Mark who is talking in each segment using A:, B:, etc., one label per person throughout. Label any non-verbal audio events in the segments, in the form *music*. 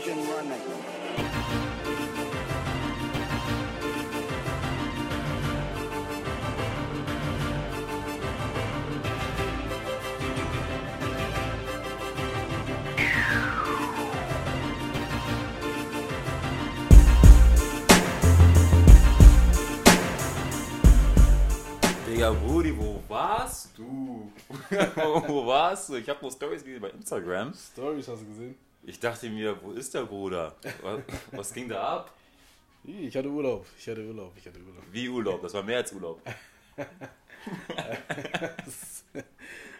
A: Engine running.
B: Digga, Brudi, wo warst du? *laughs* wo warst du? Ich habe nur Stories gesehen bei Instagram.
C: Stories hast du gesehen?
B: Ich dachte mir, wo ist der Bruder? Was, was ging da ab?
C: Ich hatte Urlaub, ich hatte Urlaub, ich hatte Urlaub.
B: Wie Urlaub? Das war mehr als Urlaub. *laughs*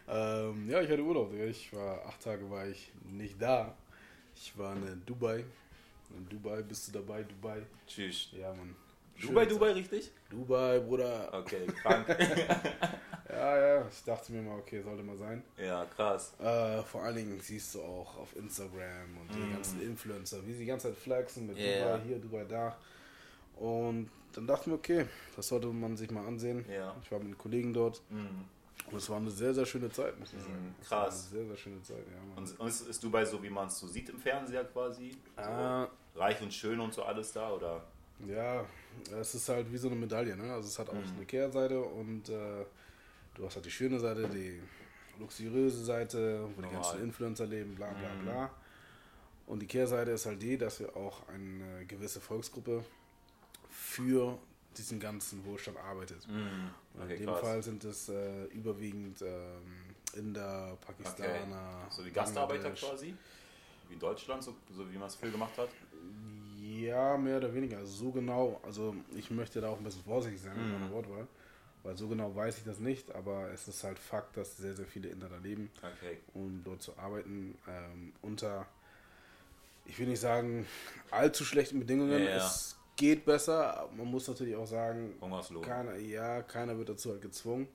C: ähm, ja, ich hatte Urlaub. Ich war acht Tage war ich nicht da. Ich war in Dubai. In Dubai bist du dabei, Dubai.
B: Tschüss.
C: Ja, Mann.
B: Dubai, Dubai, richtig?
C: Zeit. Dubai, Bruder.
B: Okay, krank. *laughs*
C: Ja, ja, ich dachte mir mal, okay, sollte mal sein.
B: ja, krass.
C: Äh, vor allen Dingen siehst du auch auf Instagram und die ganzen Influencer, wie sie die ganze Zeit flexen mit
B: Mhm. Ja.
C: Dubai hier, Dubai da. Und dann dachte ich mir, okay, das sollte man sich mal ansehen.
B: Ja.
C: Ich war mit Kollegen dort
B: Mhm.
C: und es war eine sehr, sehr schöne Zeit, muss ich sagen. Es war
B: krass.
C: Sehr, sehr schöne Zeit, ja. Mann.
B: Und, ist, ist Dubai so, wie man es so sieht im Fernseher quasi? So
C: Ah.
B: reich und schön und so alles da, oder?
C: Ja, es ist halt wie so eine Medaille, ne? Also es hat auch
B: Mhm.
C: eine Kehrseite und äh, du hast halt die schöne Seite, die luxuriöse Seite, wo die
B: Normal.
C: ganzen Influencer leben, bla bla
B: Mhm.
C: bla. Und die Kehrseite ist halt die, dass wir auch eine gewisse Volksgruppe für diesen ganzen Wohlstand arbeitet.
B: Mhm. Okay,
C: in dem
B: krass.
C: Fall sind es äh, überwiegend ähm, Inder, Pakistaner,
B: So wie Gastarbeiter quasi? Wie in Deutschland, so, so wie man es früher gemacht hat?
C: Ja, mehr oder weniger. Also so genau, also ich möchte da auch ein bisschen vorsichtig sein mit
B: Mhm.
C: meiner Wortwahl, weil so genau weiß ich das nicht, aber es ist halt Fakt, dass sehr, sehr viele Inder da leben
B: Okay.
C: und dort zu arbeiten ähm, unter, ich will nicht sagen, allzu schlechten Bedingungen.
B: Ja, ja.
C: Es geht besser, man muss natürlich auch sagen, keiner, ja, keiner wird dazu halt gezwungen,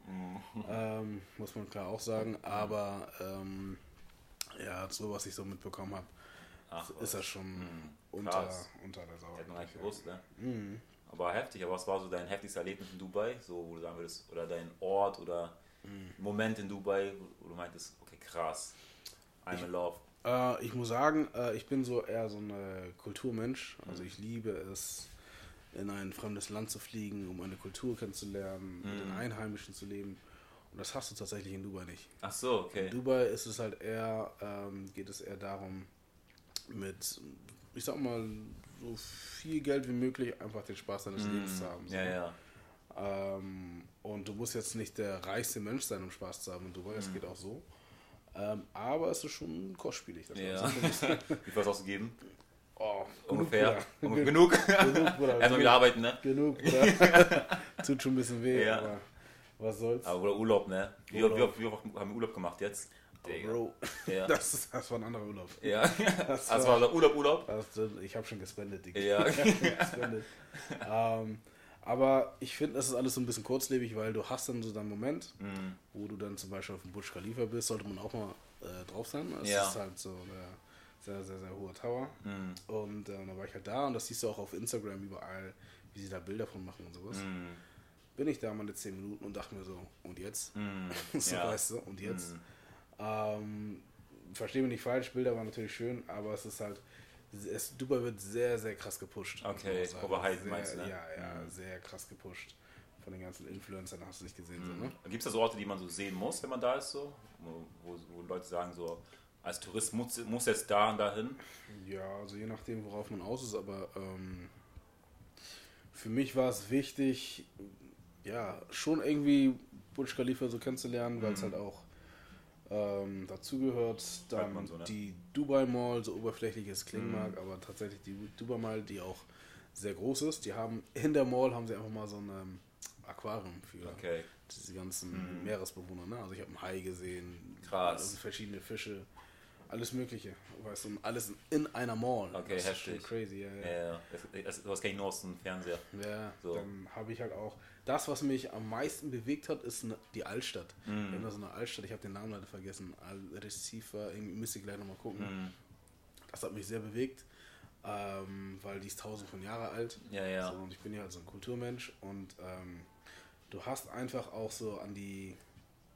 B: Mhm.
C: ähm, muss man klar auch sagen, aber ähm, ja, so was ich so mitbekommen habe,
B: Ach,
C: ist das schon
B: Mhm.
C: unter, unter der Sau.
B: Hätte man eigentlich gewusst, ne?
C: Mhm.
B: Aber heftig, aber was war so dein heftigstes Erlebnis in Dubai? So, wo du sagen würdest, oder dein Ort oder
C: Mhm.
B: Moment in Dubai, wo, du meintest, okay, krass, I'm in love.
C: Äh, ich muss sagen, äh, ich bin so eher so ein äh, Kulturmensch. Also
B: Mhm.
C: ich liebe es, in ein fremdes Land zu fliegen, um eine Kultur kennenzulernen, mit den
B: Mhm.
C: Einheimischen zu leben. Und das hast du tatsächlich in Dubai nicht.
B: Ach so, okay.
C: In Dubai ist es halt eher, ähm, geht es eher darum, mit, ich sag mal, so viel Geld wie möglich einfach den Spaß deines Lebens zu haben. So.
B: Ja, ja.
C: Ähm, und du musst jetzt nicht der reichste Mensch sein, um Spaß zu haben in Dubai.
B: Mhm.
C: Es geht auch so. Ähm, aber es ist schon kostspielig. Das
B: ja. *laughs* Wie viel hast du ausgegeben?
C: Oh,
B: Ungefähr. Genug. Genug.
C: Genug, Bruder. *laughs*
B: Erstmal wieder arbeiten, ne?
C: Genug, Bruder. *laughs* Tut schon ein bisschen weh,
B: Ja.
C: aber was soll's.
B: Aber oder Urlaub, ne? Wie,
C: Urlaub.
B: Wie, oft, wie oft haben wir Urlaub gemacht jetzt? Digga.
C: Bro,
B: Ja. *laughs*
C: das, ist, das war ein anderer Urlaub.
B: ja. *laughs*
C: Das
B: Das
C: war-
B: war der Urlaub, Urlaub?
C: Das, ich habe schon gespendet, Digga.
B: Ja. *laughs*
C: gespendet. ähm, aber ich finde, das ist alles so ein bisschen kurzlebig, weil du hast dann so deinen Moment,
B: Mhm.
C: wo du dann zum Beispiel auf dem Burj Khalifa bist, sollte man auch mal äh, drauf sein. Es
B: Ja.
C: ist halt so ein sehr, sehr, sehr hoher Tower.
B: Mhm.
C: Und äh, da war ich halt da und das siehst du auch auf Instagram überall, wie sie da Bilder von machen und sowas.
B: Mhm.
C: Bin ich da meine 10 Minuten und dachte mir so, und jetzt?
B: Mhm.
C: so
B: Ja.
C: weißt du, und jetzt? Ähm, verstehe mich nicht falsch, Bilder waren natürlich schön, aber es ist halt, es, Dubai wird sehr, sehr krass gepusht.
B: Okay, overhyped
C: sehr,
B: meinst du, ne?
C: Ja, ja,
B: Mhm.
C: sehr krass gepusht. Von den ganzen Influencern hast du nicht gesehen.
B: Mhm.
C: So, ne?
B: Gibt es da so Orte, die man so sehen muss, wenn man da ist, so? Wo, wo, wo Leute sagen, so, als Tourist muss, muss jetzt da und dahin?
C: Ja, also je nachdem, worauf man aus ist, aber ähm, für mich war es wichtig, ja, schon irgendwie Burj Khalifa so kennenzulernen, weil es
B: Mhm.
C: halt auch ähm, dazugehört. Dann
B: man so, ne?
C: die Dubai Mall, so oberflächlich es klingen
B: Mhm.
C: mag, aber tatsächlich die Dubai Mall, die auch sehr groß ist. Die haben in der Mall haben sie einfach mal so ein ähm, Aquarium für
B: Okay.
C: diese ganzen
B: Mhm.
C: Meeresbewohner. Ne? Also ich habe einen Hai gesehen,
B: Krass.
C: also verschiedene Fische, alles Mögliche, weißt du, alles in einer Mall.
B: Okay,
C: das ist
B: heftig.
C: crazy, ja,
B: Ja,
C: ja.
B: ja. Das, kenne ich nur aus dem Fernseher.
C: ja
B: So.
C: Dann habe ich halt auch, das, was mich am meisten bewegt hat, ist ne- die Altstadt.
B: Mhm.
C: Wir haben da so eine Altstadt, ich habe den Namen leider vergessen, Al-Recifa, irgendwie müsste ich gleich nochmal gucken.
B: Mhm.
C: Das hat mich sehr bewegt, ähm, weil die ist tausend von Jahre alt.
B: Ja, ja.
C: So, und ich bin ja halt so ein Kulturmensch und ähm, du hast einfach auch so an die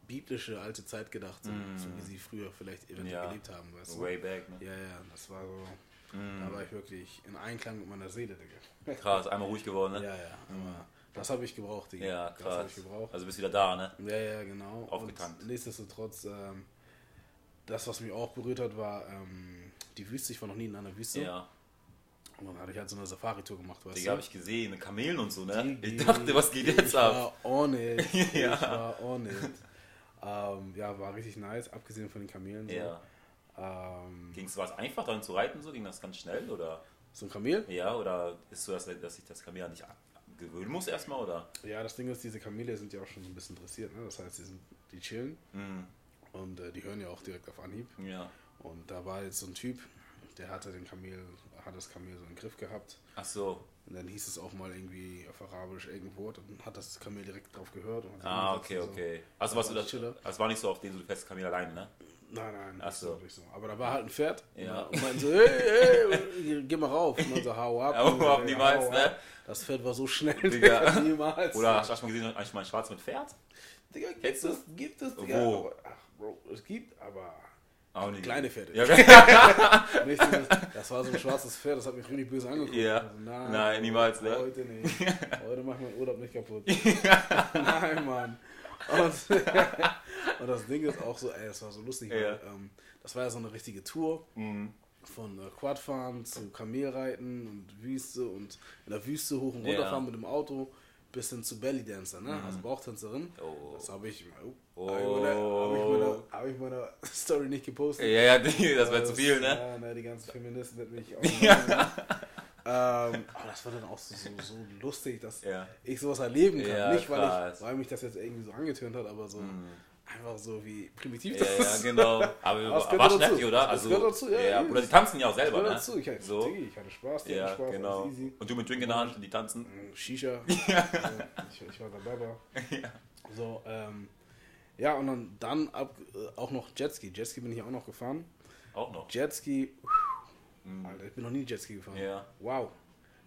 C: biblische alte Zeit gedacht, so,
B: Mm.
C: so wie sie früher vielleicht eventuell
B: Ja.
C: gelebt haben, weißt du?
B: Way back, ne?
C: Ja, ja, das war so Da war ich wirklich in Einklang mit meiner Seele, Digga.
B: Krass, einmal ruhig geworden, ne?
C: Ja, ja. Aber das habe ich gebraucht, Digga.
B: Ja,
C: Das habe
B: krass.
C: ich gebraucht.
B: Also bist wieder da, ne?
C: Ja, ja, genau.
B: Aufgetankt.
C: Und nichtsdestotrotz, ähm, das, was mich auch berührt hat, war ähm, die Wüste. Ich war noch nie in einer Wüste.
B: Ja.
C: Und dann hatte ich halt so eine Safari-Tour gemacht, weißt
B: Digga, habe ich gesehen, Kamelen und so, ne?
C: Die-
B: Ich dachte, was geht jetzt
C: ich
B: ab?
C: war on it. *laughs*
B: Ja.
C: Ich war on it. Ähm, ja, war richtig nice, abgesehen von den Kamelen. So.
B: Ja.
C: Ähm,
B: Ging's, war es einfach darin zu reiten, so? Ging das ganz schnell, oder?
C: so ein Kamel?
B: Ja, oder ist so, dass, dass sich das Kamel nicht gewöhnen muss erstmal, oder?
C: Ja, das Ding ist, diese Kamele sind ja auch schon so ein bisschen dressiert. Ne? Das heißt, die, sind, die chillen
B: Mhm.
C: und äh, die hören ja auch direkt auf Anhieb.
B: Ja.
C: Und da war jetzt so ein Typ, der hatte den Kamel, hat das Kamel so im Griff gehabt.
B: Ach so.
C: Und dann hieß es auch mal irgendwie auf Arabisch irgendwo, dann hat das Kamel direkt drauf gehört. Und
B: Ah, okay,
C: und so.
B: okay. Also was du
C: war
B: das,
C: chiller.
B: das war nicht so auf den so du fährst Kamel alleine, ne?
C: Nein, nein,
B: Ach so.
C: so. Aber da war halt ein Pferd.
B: Ja.
C: Und meinte so, hey, hey, geh mal rauf. Und man so, hau ab. *laughs*
B: Hau
C: Und
B: ab, niemals,
C: hau
B: ne?
C: ab. Das Pferd war so schnell,
B: Digga. *laughs*
C: Niemals.
B: Oder hast du mal gesehen, eigentlich mal ein Schwarz mit Pferd?
C: Digga, gibt es, gibt es, Digga.
B: Wo?
C: Aber, ach, Bro, es gibt, aber
B: Auch nicht.
C: kleine Pferde.
B: Ja, *laughs*
C: das war so ein schwarzes Pferd, das hat mich richtig böse angeguckt.
B: Ja.
C: Also, nein,
B: Nein, niemals, ne?
C: Heute nicht. *laughs* Heute mach ich meinen Urlaub nicht kaputt. *laughs* nein, Mann. Und, und das Ding ist auch so, ey, das war so lustig,
B: Ja.
C: weil ähm, das war ja so eine richtige Tour.
B: Mhm.
C: Von äh, Quadfahren zu Kamelreiten und Wüste und in der Wüste hoch und runter
B: Ja.
C: Fahren mit dem Auto bis hin zu Belly Dancer, ne? Also Bauchtänzerin.
B: Oh.
C: Das habe ich, oh,
B: Oh.
C: hab ich, hab ich, meiner *laughs* Story nicht gepostet.
B: Ja, ja, die- *laughs* das wäre zu viel, ne?
C: Ja, ne, die ganzen Feministen hätten mich *laughs* auch. ähm, aber das war dann auch so, so, so lustig, dass
B: Ja.
C: ich sowas erleben kann.
B: Ja,
C: Nicht, weil, ich, weil mich das jetzt irgendwie so angetönt hat, aber so einfach so wie primitiv
B: Ja, ja,
C: ist.
B: genau. Aber, *laughs* war heftig, oder? Also,
C: gehört dazu, ja,
B: ja. Oder die tanzen ja auch
C: Das
B: selber, ne?
C: dazu. Ich hatte,
B: so.
C: Diggi, ich hatte Spaß, die
B: Ja,
C: Spaß,
B: genau.
C: easy.
B: Und du mit Drink in der Hand und die tanzen?
C: Shisha. *laughs* Also, ich, ich war der Baba. *laughs* So, ähm, ja, und dann, dann ab, äh, auch noch Jetski. Jetski bin ich auch noch gefahren.
B: Auch noch.
C: Jetski, Alter, ich bin noch nie Jetski gefahren.
B: Ja.
C: Wow.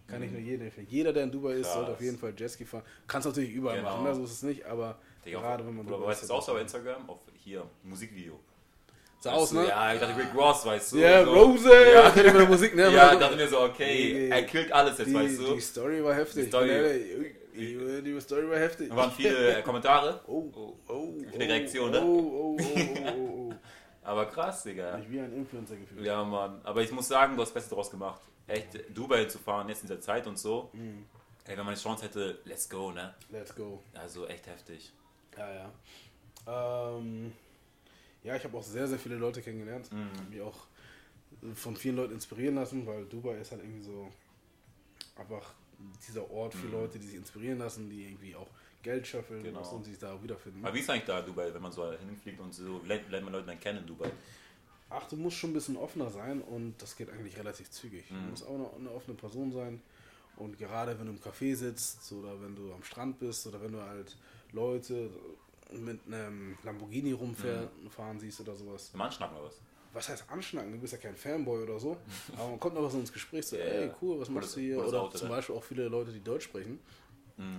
C: Kann ich nur jedem empfehlen. Jeder, der in Dubai ist,
B: Krass.
C: sollte auf jeden Fall Jetski fahren. Kannst natürlich überall
B: Genau.
C: machen, ne? so ist es nicht, aber
B: Digga,
C: gerade wenn man Dubai
B: weißt du das auch so bei Instagram? Auf hier, Musikvideo.
C: Sah aus,
B: Weißt du,
C: ne?
B: Ja, ich dachte Rick Ross, weißt du.
C: Ja,
B: so.
C: Rose!
B: Ja. *laughs*
C: Ihr mit der Musik, ne?
B: Ja, ich dachte mir so, okay,
C: Die-
B: er killt alles jetzt,
C: die,
B: weißt du.
C: die Story war heftig.
B: Die Story-
C: Die, die, Story war heftig.
B: Da waren viele äh, Kommentare. *laughs*
C: Oh, oh, oh.
B: Viele Reaktionen,
C: oh,
B: ne?
C: Oh, oh, oh, oh, oh, *laughs*
B: Aber krass, Digga.
C: oh. Ich wie ein Influencer gefühlt.
B: Ja, Mann. Aber ich muss sagen, du hast das Beste draus gemacht. Echt, Dubai zu fahren, jetzt in dieser Zeit und so.
C: Mhm.
B: Ey, wenn man die Chance hätte, let's go, ne?
C: Let's go.
B: Also echt heftig.
C: Ja, ja. Ähm, ja, ich habe auch sehr, sehr viele Leute kennengelernt.
B: Mhm.
C: Hab mich auch von vielen Leuten inspirieren lassen, weil Dubai ist halt irgendwie so einfach dieser Ort
B: Mhm.
C: für Leute, die sich inspirieren lassen, die irgendwie auch Geld schöffeln
B: Genau.
C: und sich da wiederfinden.
B: Aber wie ist eigentlich da Dubai, wenn man so hinfliegt und so, lernt, lernt man Leute dann kennen in Dubai?
C: Ach, du musst schon ein bisschen offener sein und das geht eigentlich relativ zügig.
B: Mhm.
C: Du musst auch eine, eine offene Person sein und gerade wenn du im Café sitzt oder wenn du am Strand bist oder wenn du halt Leute mit einem Lamborghini rumfahren fahren siehst oder sowas.
B: Im Anschnacken oder was?
C: Was heißt anschnacken? Du bist ja kein Fanboy oder so, aber man kommt einfach so ins Gespräch so,
B: Ja,
C: ey, cool, was machst du hier? Oder
B: Auto,
C: zum? Beispiel auch viele Leute, die Deutsch sprechen.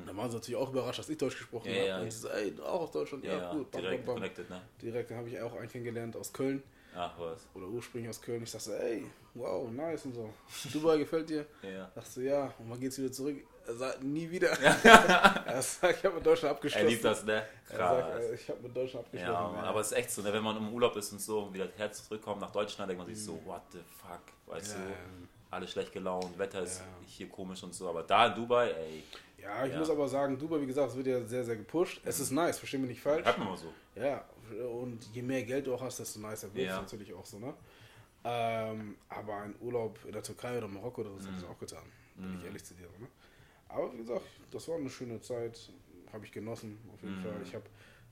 C: Da waren sie natürlich auch überrascht, dass ich Deutsch gesprochen
B: Ja,
C: habe.
B: ja.
C: und sie so, ey, auch aus Deutschland? Ja,
B: Ja,
C: cool. Bam,
B: direkt
C: bam, bam.
B: connected, ne?
C: Direkt, dann habe ich auch einen kennengelernt aus Köln
B: Ach was.
C: oder ursprünglich aus Köln. Ich dachte so, ey, wow, nice und so. Dubai gefällt dir?
B: Ja.
C: Dachte ja, und wann geht's wieder zurück? Er sagt, nie wieder. *laughs* er sagt, ich habe mit Deutschland
B: Er
C: abgeschlossen.
B: liebt das, ne?
C: Er sagt,
B: Krass.
C: äh, ich habe mit Deutschland abgeschlossen.
B: Ja, Mann, aber es ist echt so, ne? wenn man im Urlaub ist und so und wieder Herz zurückkommt nach Deutschland, denkt man sich so, what the fuck, weißt
C: Mhm. Ja,
B: du,
C: ja.
B: alle schlecht gelaunt, Wetter ist
C: Ja.
B: hier komisch und so, aber da in Dubai, ey,
C: ja, ich
B: Ja.
C: muss aber sagen, Dubai, wie gesagt, es wird ja sehr, sehr gepusht. Es ist nice, versteh mich nicht falsch.
B: hört man mal so.
C: Ja, und je mehr Geld du auch hast, desto nicer wird es natürlich auch so, ne? Ähm, aber ein Urlaub in der Türkei oder Marokko, das
B: Mhm.
C: habe ich auch getan. Bin ich ehrlich zu dir. Ne? Aber wie gesagt, das war eine schöne Zeit, habe ich genossen, auf jeden Fall. Ich habe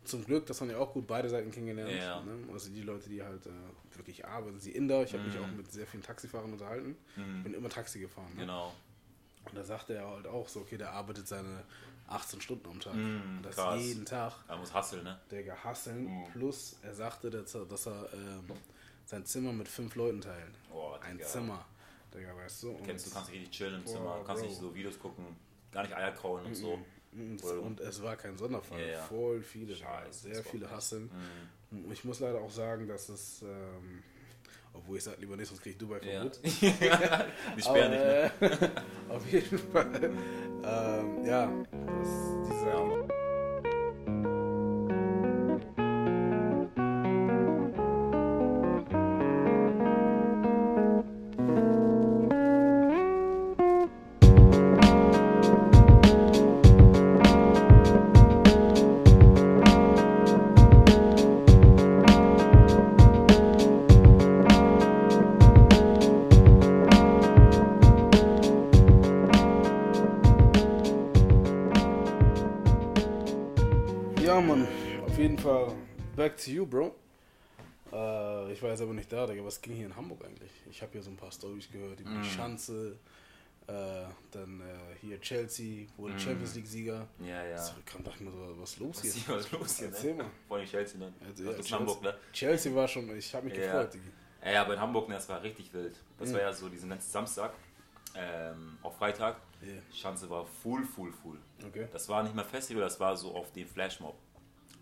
C: zum Glück, das haben ja auch gut beide Seiten kennengelernt.
B: Mhm. Ja.
C: Ne? Also die Leute, die halt äh, wirklich arbeiten, die Inder. Ich habe mich auch mit sehr vielen Taxifahrern unterhalten. Ich bin immer Taxi gefahren. Ne?
B: Mhm. Genau.
C: Und da sagte er halt auch so, okay, der arbeitet seine 18 Stunden am Tag.
B: Mm,
C: und das
B: krass.
C: jeden Tag.
B: Er muss hustlen, ne?
C: Der gehasseln.
B: Mhm.
C: Plus, er sagte, dass er, dass er ähm, sein Zimmer mit fünf Leuten teilt.
B: Boah,
C: Ein. Zimmer. Digga, weißt du?
B: Kennst du, kannst richtig chillen im
C: Boah,
B: Zimmer, kannst
C: Bro.
B: nicht so Videos gucken, gar nicht Eier kauen und so.
C: und,
B: Oder-
C: und es war kein Sonderfall.
B: Ja, ja.
C: Voll viele.
B: Scheiße,
C: sehr viele hasseln.
B: Mhm.
C: Ich muss leider auch sagen, dass es ähm, Obwohl ich sage lieber nicht, sonst kriege ich Dubai
B: Ja.
C: Verbot.
B: Die *laughs* sperren nicht, ne? *laughs*
C: Auf jeden Fall. ähm, ja, das, dieser, Fall back to you, Bro. Äh, ich war jetzt aber nicht da, Digga. Was ging hier in Hamburg eigentlich? Ich habe hier so ein paar Stories gehört über
B: Mm.
C: die Schanze, äh, dann äh, hier Chelsea, wurde
B: Mm.
C: Champions League-Sieger.
B: Ja, ja.
C: Zurückkam, dachte ich mir so, was ist los
B: Was
C: hier?
B: ist was los hier,
C: Erzähl
B: ne?
C: mal.
B: Vor allem Chelsea, ne?
C: Also,
B: das
C: ja,
B: ist in Hamburg, ne?
C: Chelsea war schon, ich habe mich
B: Ja.
C: gefreut, Digga.
B: Ja, ja, aber in Hamburg, ne, das war richtig wild. Das
C: Mhm.
B: war ja so diesen letzten Samstag, ähm, auf Freitag.
C: Ja.
B: Schanze war full, full, full.
C: Okay.
B: Das war nicht mehr Festival, das war so auf den Flashmob.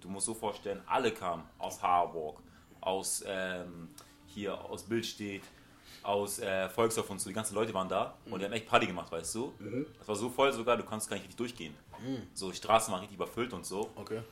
B: Du musst so vorstellen, alle kamen aus Harburg, aus ähm, hier aus Bildstedt, aus äh, Volkshof und so. Die ganzen Leute waren da und die haben echt Party gemacht, weißt du? Das war so voll sogar, du kannst gar nicht richtig durchgehen. So, die Straßen waren richtig überfüllt und so.
C: Okay.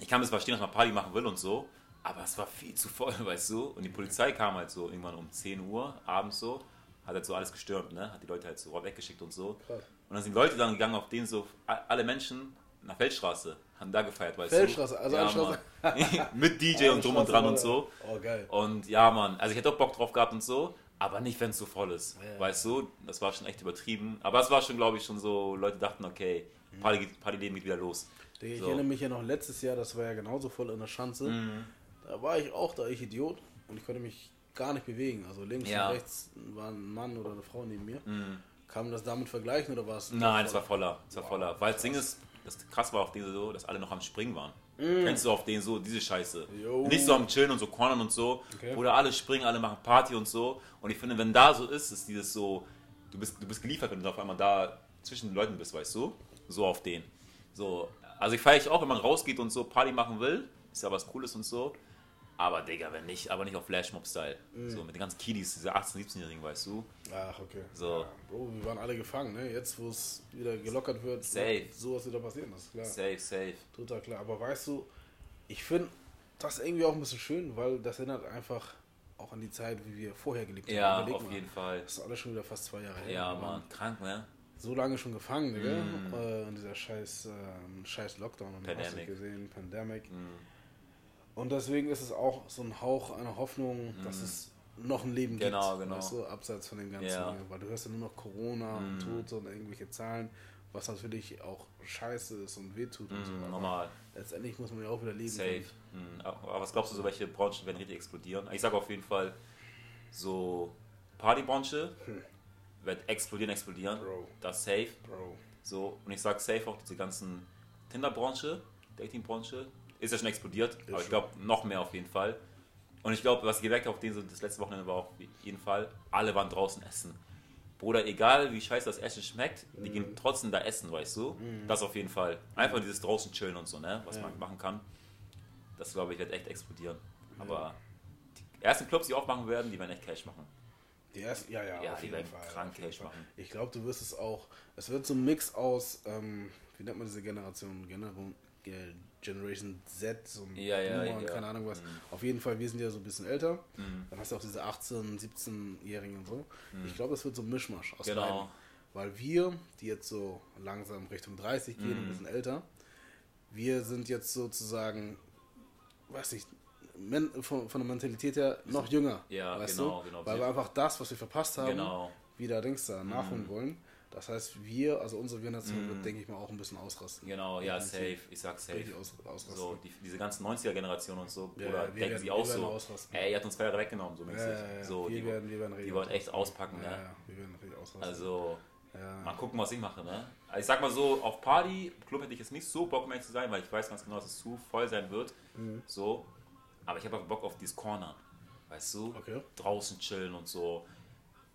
B: Ich kann es verstehen, dass man Party machen will und so, aber es war viel zu voll, *laughs* weißt du? Und die Polizei kam halt so irgendwann um 10 Uhr abends so, hat halt so alles gestürmt, ne? Hat die Leute halt so weggeschickt und so.
C: Krass.
B: Und dann sind die Leute dann gegangen, auf denen so alle Menschen nach Feldstraße haben da gefeiert, weißt
C: Feldstraße,
B: du?
C: also
B: ja. *laughs* Mit *laughs* DJ und drum und dran und so.
C: Oh, geil.
B: Und ja, Mann, also ich hätte auch Bock drauf gehabt und so, aber nicht, wenn es so voll ist.
C: Ja.
B: Weißt du, das war schon echt übertrieben. Aber es war schon, glaube ich, schon so, Leute dachten, okay, Party, geht- Partyleben geht wieder los.
C: Ich
B: So.
C: erinnere mich ja noch letztes Jahr, das war ja genauso voll in der Schanze.
B: Mhm.
C: Da war ich auch da, ich Idiot. Und ich konnte mich gar nicht bewegen. Also links
B: Ja.
C: und rechts war ein Mann oder eine Frau neben mir.
B: Mhm.
C: Kann man das damit vergleichen oder war es?
B: Nein, es war voller. Es war voller. Weil das Ding ist, das krass war auf denen so, dass alle noch am Springen waren. Kennst du auf denen so, diese Scheiße?
C: Mm. Jo.
B: Nicht so am Chillen und so cornern und so,
C: Okay.
B: oder alle springen, alle machen Party und so. Und ich finde, wenn da so ist, ist dieses so, du bist, du bist geliefert, wenn du auf einmal da zwischen den Leuten bist, weißt du? So auf den. So, also ich feiere ich auch, wenn man rausgeht und so Party machen will, ist ja was Cooles und so. Aber Digga, wenn nicht, aber nicht auf Flashmob-Style.
C: Mm.
B: So mit den ganzen Kiddies, diese 18-, 17-Jährigen, weißt du?
C: Ach, okay.
B: So.
C: Ja, Bro, wir waren alle gefangen, ne? Jetzt, wo es wieder gelockert wird,
B: Safe.
C: wird sowas wieder passieren, das ist klar.
B: Safe, safe.
C: Total klar. Aber weißt du, ich finde das irgendwie auch ein bisschen schön, weil das erinnert einfach auch an die Zeit, wie wir vorher gelebt
B: Ja,
C: Überleg
B: auf
C: mal.
B: jeden Fall.
C: Das ist alles schon wieder fast zwei Jahre her.
B: Ja, Mann, krank, ne?
C: So lange schon gefangen, Digga.
B: Mm.
C: Äh, in dieser scheiß, ähm, scheiß Lockdown und hast du
B: Pandemic.
C: gesehen, Pandemic.
B: Mhm.
C: Und deswegen ist es auch so ein Hauch einer Hoffnung, dass es noch ein Leben
B: Mm. Genau,
C: gibt.
B: genau.
C: Weißt du, abseits von dem ganzen,
B: Ja.
C: weil du hörst ja nur noch Corona und
B: Mm.
C: Tote und irgendwelche Zahlen, was natürlich auch scheiße ist und wehtut und so.
B: Mhm,
C: Aber
B: normal.
C: Letztendlich muss man ja auch wieder leben.
B: Safe. Mhm. Aber was glaubst du, so welche Branchen werden richtig explodieren? Ich sage auf jeden Fall, so Partybranche wird explodieren, explodieren.
C: Bro.
B: Das safe.
C: Bro.
B: So, und ich sage safe auch diese ganzen Tinder-Branche, Dating-Branche, ist ja schon explodiert, aber ich glaube noch mehr auf jeden Fall. Und ich glaube, was ich gemerkt habe, auf den so das letzte Wochenende war auf jeden Fall, alle waren draußen essen. Bruder, egal wie scheiße das Essen schmeckt, die
C: Mhm.
B: gehen trotzdem da essen, weißt du? Das auf jeden Fall. Einfach dieses draußen chillen und so, ne? Was
C: Ja.
B: man machen kann. Das glaube ich wird echt explodieren. Aber die ersten Clubs, die aufmachen werden, die werden echt Cash machen.
C: Die ersten, ja, ja,
B: Ja,
C: auf
B: die
C: jeden
B: werden
C: Fall.
B: krank Cash machen.
C: Ich glaube, du wirst es auch, es wird so ein Mix aus, ähm, wie nennt man diese Generation? Generation, Ge- Generation Z, so ein
B: Ja, ja,
C: und
B: ja.
C: keine Ahnung was.
B: Mhm.
C: Auf jeden Fall, wir sind ja so ein bisschen älter.
B: Mhm.
C: Dann hast du auch diese 18-, 17-Jährigen und so. Ich glaube, es wird so ein Mischmasch aus
B: Genau.
C: beiden. Weil wir, die jetzt so langsam Richtung 30 gehen,
B: Mhm.
C: ein bisschen älter, wir sind jetzt sozusagen, weiß nicht, men von, von der Mentalität her noch jünger.
B: Ja,
C: weißt
B: genau,
C: du?
B: genau.
C: Weil wir einfach das, was wir verpasst haben,
B: Genau.
C: wieder Dings da nachholen wollen. Das heißt, wir, also unsere Generation,
B: Mhm.
C: wird, denke ich mal, auch ein bisschen ausrasten.
B: Genau, ja, safe. Ich sag safe.
C: Aus, ausrasten.
B: So, die, diese ganzen 90er-Generation und so,
C: Ja,
B: oder
C: wir
B: denken
C: werden-
B: sie auch so,
C: ausrasten.
B: ey, ihr habt uns zwei Jahre weggenommen, so mäßig.
C: Ja, ja, ja.
B: So,
C: wir,
B: die,
C: werden, wir werden
B: die wollen echt auspacken,
C: Ja,
B: ne?
C: ja, wir werden richtig ausrasten.
B: Also,
C: ja.
B: mal gucken, was ich mache, ne? Also ich sag mal so, auf Party, Club hätte ich jetzt nicht so Bock mehr zu sein, weil ich weiß ganz genau, dass es zu voll sein wird.
C: Mhm.
B: So. Aber ich habe Bock auf dieses Corner. Weißt du?
C: Okay.
B: Draußen chillen und so.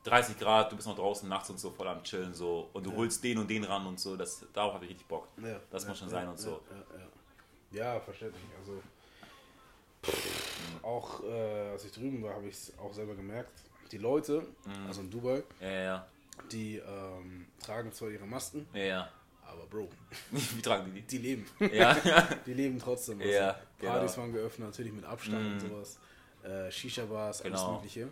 B: 30 Grad, du bist noch draußen nachts und so voll am Chillen so. Und du
C: Ja.
B: holst den und den ran und so. Das, darauf habe ich richtig Bock. Das
C: ja,
B: muss schon
C: ja,
B: sein und
C: ja,
B: so.
C: Ja, ja. ja verständlich. Also, auch äh, als ich drüben war, habe ich es auch selber gemerkt. Die Leute,
B: Mhm.
C: also in Dubai,
B: Ja, ja,
C: die ähm, tragen zwar ihre Masken,
B: ja. ja.
C: aber Bro, *laughs*
B: Wie tragen die
C: die leben.
B: die? *laughs* Ja, ja. *laughs*
C: Die leben trotzdem. Also
B: Ja, genau.
C: Partys waren geöffnet, natürlich mit Abstand und sowas. Äh, Shisha-Bars, alles
B: Genau.
C: mögliche.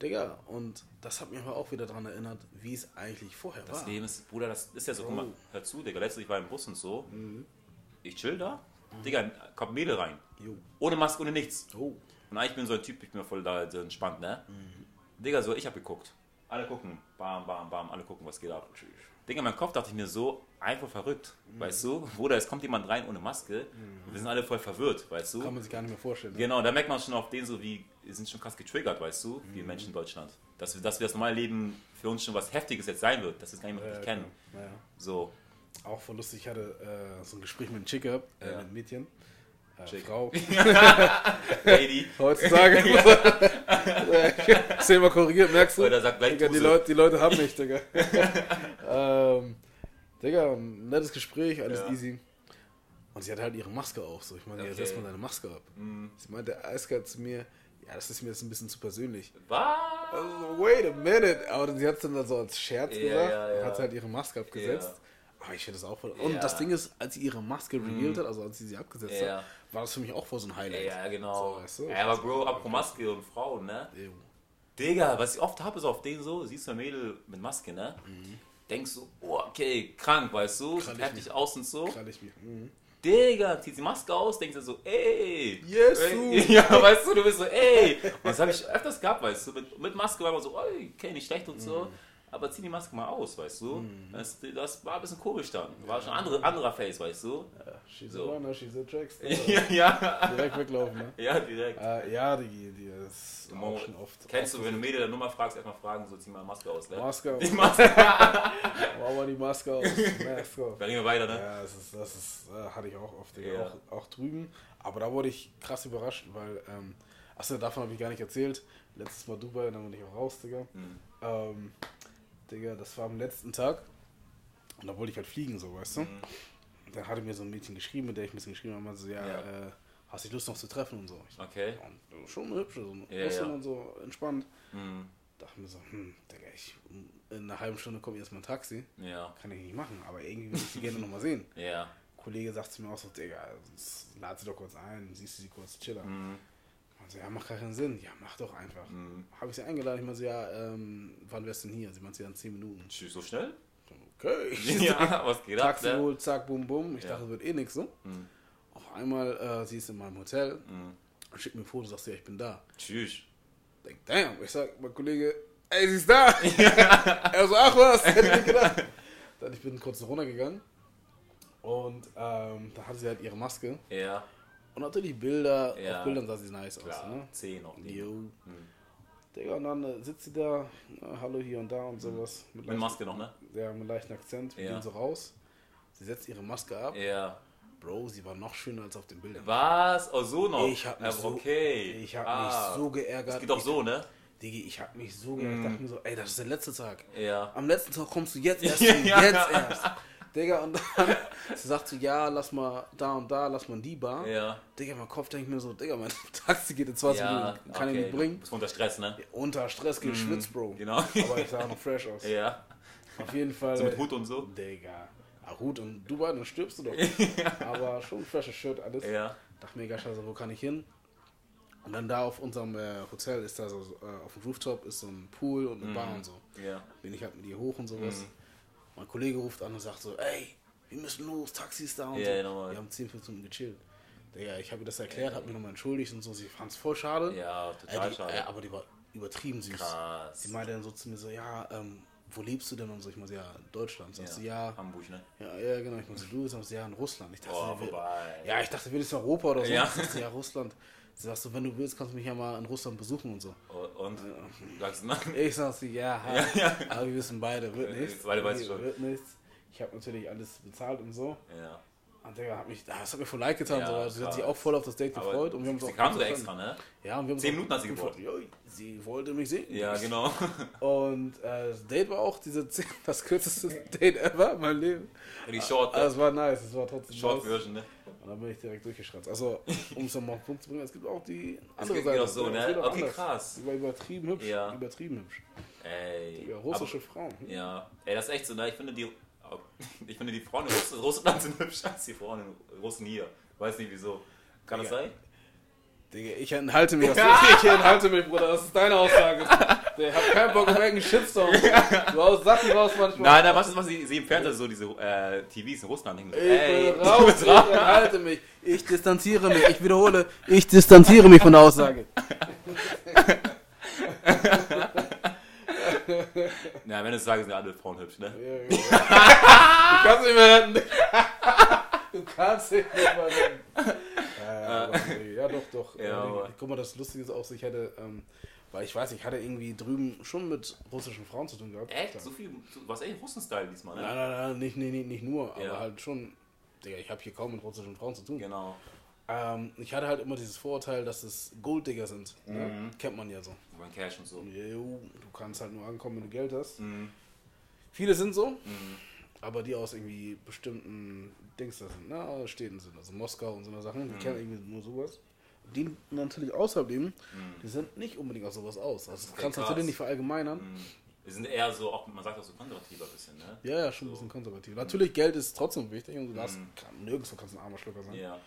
C: Digga, und das hat mich aber auch wieder daran erinnert, wie es eigentlich vorher
B: Das
C: war.
B: Leben ist, Bruder, das ist ja so, guck mal, hör zu, Digga, letztens ich war im Bus und so. Ich chill da, Digga, kommt Mädel rein.
C: Jo.
B: Ohne Maske, ohne nichts.
C: Oh,
B: Und eigentlich bin so ein Typ, ich bin voll da so entspannt, ne? Digga, so, ich hab geguckt. Alle gucken, bam, bam, bam, alle gucken, was geht ab. Digga, in meinem Kopf dachte ich mir so, einfach verrückt, weißt du? Bruder, es kommt jemand rein ohne Maske, wir sind alle voll verwirrt, weißt du?
C: kann man sich gar nicht mehr vorstellen. ne?
B: Genau, da merkt man schon auf den so, wie, wir sind schon krass getriggert, weißt du,
C: Mhm.
B: wie Menschen in Deutschland. Dass wir, dass wir das normale Leben für uns schon was Heftiges jetzt sein wird, dass wir es gar nicht mehr
C: Ja,
B: richtig kennen.
C: genau. Naja.
B: So,
C: Auch voll lustig, ich hatte äh, so ein Gespräch mit einem Chick gehabt, äh,
B: Ja.
C: mit einem Mädchen. Äh,
B: Chick.
C: Frau. *laughs*
B: Lady,
C: Heutzutage. *laughs* *laughs* Zehnmal korrigiert, merkst du?
B: Oder sagt gleich
C: Digga, die. Leute, die Leute haben mich, Digga. ähm, Digga, nettes Gespräch, alles
B: Ja.
C: easy. Und sie hat halt ihre Maske auf. So. Ich meine, jetzt
B: Okay.
C: setz mal deine Maske ab.
B: Mhm.
C: Sie meinte eiskalt zu mir, ja, das ist mir jetzt ein bisschen zu persönlich.
B: was?
C: Also, wait a minute. Aber sie hat es dann da so als Scherz
B: Ja,
C: gesagt
B: ja, ja.
C: und hat halt ihre Maske abgesetzt.
B: Ja.
C: Aber ich finde das auch voll. Und
B: Ja.
C: das Ding ist, als sie ihre Maske revealed hat, also als sie sie abgesetzt
B: Ja.
C: hat, war das für mich auch voll so ein Highlight.
B: Ja, genau.
C: So, weißt du?
B: Ja, aber Bro, apropos Maske und Frauen, ne?
C: Jo.
B: Digga, was ich oft habe, ist auf denen so, siehst du ein Mädel mit Maske, ne? Denkst du, oh, okay, krank, weißt du,
C: Krall
B: sieht
C: ich
B: heftig
C: mich.
B: aus und so.
C: Krall ich mir. Mhm.
B: Digga, zieht die Maske aus, denkst du so, ey.
C: Yes,
B: ey,
C: du. *laughs*
B: Ja, weißt du, du bist so, ey. Und das habe ich öfters gehabt, weißt du, mit, mit Maske war man so, ey, okay, nicht schlecht und so. Aber zieh die Maske mal aus, weißt du. Das, das war ein bisschen komisch dann. War schon andere, anderer Face, weißt du.
C: Ja, she's
B: So.
C: a runner, she's a trackster. *laughs*
B: Ja, ja.
C: Direkt weglaufen, ne?
B: Ja, direkt.
C: Äh, ja, die, die ist
B: Mo-
C: auch schon oft.
B: Kennst du, wenn du Mädel der Nummer fragst, erstmal fragen, so zieh mal Maske aus, ne?
C: Maske
B: Die
C: auf.
B: Maske. *laughs*
C: Mach mal *laughs* die Maske aus. Maske auf.
B: Dann gehen wir weiter, ne?
C: Ja, das ist, das ist, äh, hatte ich auch oft, Digga,
B: Ja.
C: auch, auch drüben. Aber da wurde ich krass überrascht, weil, ähm, achso, davon habe ich gar nicht erzählt. Letztes Mal Dubai, dann bin ich auch raus, Digga.
B: Mhm.
C: Ähm, Digga, das war am letzten Tag. Und da wollte ich halt fliegen, so, weißt du? Dann hatte mir so ein Mädchen geschrieben, mit der ich ein bisschen geschrieben habe, meinte so, ja,
B: Ja.
C: Äh, hast du Lust noch zu treffen und so. Ich,
B: Okay.
C: und schon eine hübsche, so
B: Ja,
C: ja,
B: ja.
C: und so entspannt.
B: Mhm.
C: Dachte mir so, hm, Digga, ich, in einer halben Stunde kommt jetzt mal ein Taxi.
B: Ja.
C: Kann ich nicht machen, aber irgendwie würde ich sie gerne nochmal sehen.
B: Ja.
C: Kollege sagt zu mir auch so, Digga, lad sie doch kurz ein, siehst du sie kurz chiller.
B: Mhm.
C: So, ja, macht gar keinen Sinn. Ja, mach doch einfach.
B: Mhm.
C: Habe ich sie eingeladen, ich meinte so, ja, ähm, wann wärst du denn hier? Sie meinte, ja, in 10 Minuten.
B: Tschüss, so schnell?
C: Okay. *laughs*
B: Ja, was geht ab?
C: Taxi
B: Ne?
C: geholt, zack, bum, bum. Ich
B: Ja.
C: dachte, das wird eh nix so.
B: Mhm.
C: Auf einmal, äh, sie ist in meinem Hotel,
B: Mhm.
C: schickt mir ein Foto, sagt sie, ja, ich bin da.
B: Tschüss.
C: Denk, damn. Ich sag, mein Kollege, ey, sie ist da. *laughs* *laughs* er so, ach was, hätte ich nicht gedacht. Dann ich bin kurz runtergegangen und ähm, da hatte sie halt ihre Maske.
B: Ja,
C: Und natürlich Bilder,
B: Ja.
C: auf Bildern sah sie nice
B: klar.
C: aus. Ne?
B: 10 auf die.
C: Jo.
B: Mhm.
C: Digga, und dann äh, sitzt sie da, hallo hier und da und sowas. Mit,
B: Mit Maske noch, ne?
C: Ja, mit leichten Akzent. Wir
B: Ja.
C: gehen so raus. Sie setzt ihre Maske ab.
B: Ja.
C: Bro, sie war noch schöner als auf den Bildern.
B: Was? Oh, so noch?
C: Ich hab mich so-
B: okay.
C: Ich habe
B: Ah.
C: mich so geärgert.
B: Das geht doch so, ne?
C: Digi, ich habe mich so geärgert. Ich dachte mir so, ey, das ist der letzte Tag.
B: Ja.
C: Am letzten Tag kommst du jetzt *laughs* erst
B: Ja.
C: jetzt erst. Digga, und dann *laughs* sie sagt so, ja, lass mal da und da, lass mal in die Bar.
B: Ja.
C: Digga, mein Kopf denkt mir so, Digga, mein *laughs* Taxi geht in 20
B: Ja,
C: Minuten, kann
B: okay.
C: ich nicht bringen.
B: Bist unter Stress, ne?
C: Unter Stress geschwitzt, Bro.
B: Genau.
C: Aber ich sah noch fresh aus.
B: Ja.
C: Auf jeden Fall.
B: So mit Hut und so?
C: Digga. Ah, Hut und Dubai, dann stirbst du doch. *laughs* Aber schon freshes Shirt, alles.
B: Ja.
C: Dachte mir, scheiße, wo kann ich hin? Und dann da auf unserem äh, Hotel ist da so, äh, auf dem Rooftop ist so ein Pool und eine Bar und so.
B: Ja.
C: Bin ich halt mit ihr hoch und sowas.
B: Mhm.
C: Mein Kollege ruft an und sagt so, ey, wir müssen los, Taxi ist da und
B: Ja,
C: so.
B: normal.
C: Wir haben 10, 15 Minuten gechillt. Digga, ich habe ihr das erklärt, habe mich nochmal entschuldigt und so. Sie fand es voll schade.
B: Ja,
C: Äh,
B: total
C: die,
B: schade.
C: Äh, aber die war übertrieben süß.
B: Krass.
C: Sie meinte dann so zu mir so, ja, ähm, wo lebst du denn und so? Ich meinte, ja, Deutschland. Sagt
B: ja.
C: sie, ja,
B: Hamburg, ne?
C: ja, ja, genau. Ich meinte, du sagst ja, in Russland. Ich dachte,
B: Oh, vorbei.
C: ja, ich dachte, wir sind in Europa oder so.
B: Ja.
C: Ich dachte, ja, Russland. Sie sagt so, wenn du willst, kannst du mich ja mal in Russland besuchen und so.
B: Und? Sagst du nein? *laughs*
C: Ich sag sie, ja, ha, aber wir wissen beide, wird
B: Äh,
C: nichts.
B: beide weißt
C: Nee,
B: schon.
C: Wird nichts. Ich habe natürlich alles bezahlt und so.
B: Ja.
C: Und Digga, hat mich, das hat mir voll leid getan.
B: Ja,
C: so, also sie hat sich auch voll auf das Date gefreut. Und wir haben
B: sie kam sogar
C: verstanden.
B: extra, ne?
C: Ja, und wir haben
B: Zehn Minuten hat sie.
C: Jo, Sie wollte mich sehen.
B: Ja, genau. *laughs*
C: Und äh, das Date war auch diese, das kürzeste *laughs* Date ever in meinem Leben.
B: Die Short,
C: Aber es war nice, es war trotzdem
B: Short
C: nice.
B: Version, ne?
C: Und dann bin ich direkt durchgeschranzt. Also, um es nochmal auf den Punkt zu bringen, es gibt auch die andere Seite.
B: auch so, ne?
C: auch
B: Okay,
C: anders.
B: krass.
C: Die war übertrieben hübsch.
B: Ja.
C: Übertrieben hübsch.
B: Ey.
C: Ja, russische Frauen.
B: Aber, ja. Ey, das ist echt so, ne? Ich finde die, *laughs* ich finde die Frauen in Russ Russland sind hübscher als die Frauen in Russen hier. Weiß nicht wieso. Kann das
C: Ja.
B: sein?
C: Digga, ich enthalte mich. *laughs* ich enthalte mich, Bruder. Das ist deine Aussage. *laughs* Ich hab keinen Bock auf irgendeinen Shitstorm. *laughs* Du haust Sachen raus manchmal.
B: Nein, nein, was ist, was ich sehe im Fernsehen so diese äh, TVs in Russland. denken so,
C: Ich
B: ey,
C: bin
B: du
C: raus, ich
B: raus.
C: enthalte mich. Ich distanziere mich. Ich wiederhole, ich distanziere mich von der Aussage.
B: Ja, wenn du sagst, sind alle Frauen hübsch, ne?
C: Ja, ja. Du kannst nicht mehr retten. Du kannst nicht mehr retten. Ja, ja, aber, ja doch, doch.
B: Ja,
C: Äh, Guck mal, das Lustige ist auch, so, ich hatte, ähm, weil ich weiß, ich hatte irgendwie drüben schon mit russischen Frauen zu tun gehabt.
B: Echt? So viel, so, was echt Russen-Style diesmal, ne?
C: Nein, nein, nein, nicht, nicht, nicht, nur, aber
B: Ja.
C: halt schon. Digga, ich habe hier kaum mit russischen Frauen zu tun.
B: Genau.
C: Ähm, ich hatte halt immer dieses Vorurteil, dass es Golddigger sind.
B: Mhm.
C: Ne? Kennt man ja so.
B: Über Cash und so.
C: Jo, du kannst halt nur ankommen, wenn du Geld hast.
B: Mhm.
C: Viele sind so,
B: Mhm.
C: aber die aus irgendwie bestimmten Dings da sind, ne? Städten sind, also Moskau und so eine Sachen, die
B: Mhm.
C: kennen irgendwie nur sowas. Die natürlich außerhalb leben, die sind nicht unbedingt auf sowas aus. Also das kannst du natürlich nicht verallgemeinern.
B: Mhm. Wir sind eher so, auch, man sagt auch so konservativer ein bisschen, ne?
C: Ja, ja, schon ein bisschen konservativ. Natürlich, Geld ist trotzdem wichtig und du darfst,
B: Mhm.
C: kann, nirgendwo kannst du ein armer Schlucker sein.
B: Ja,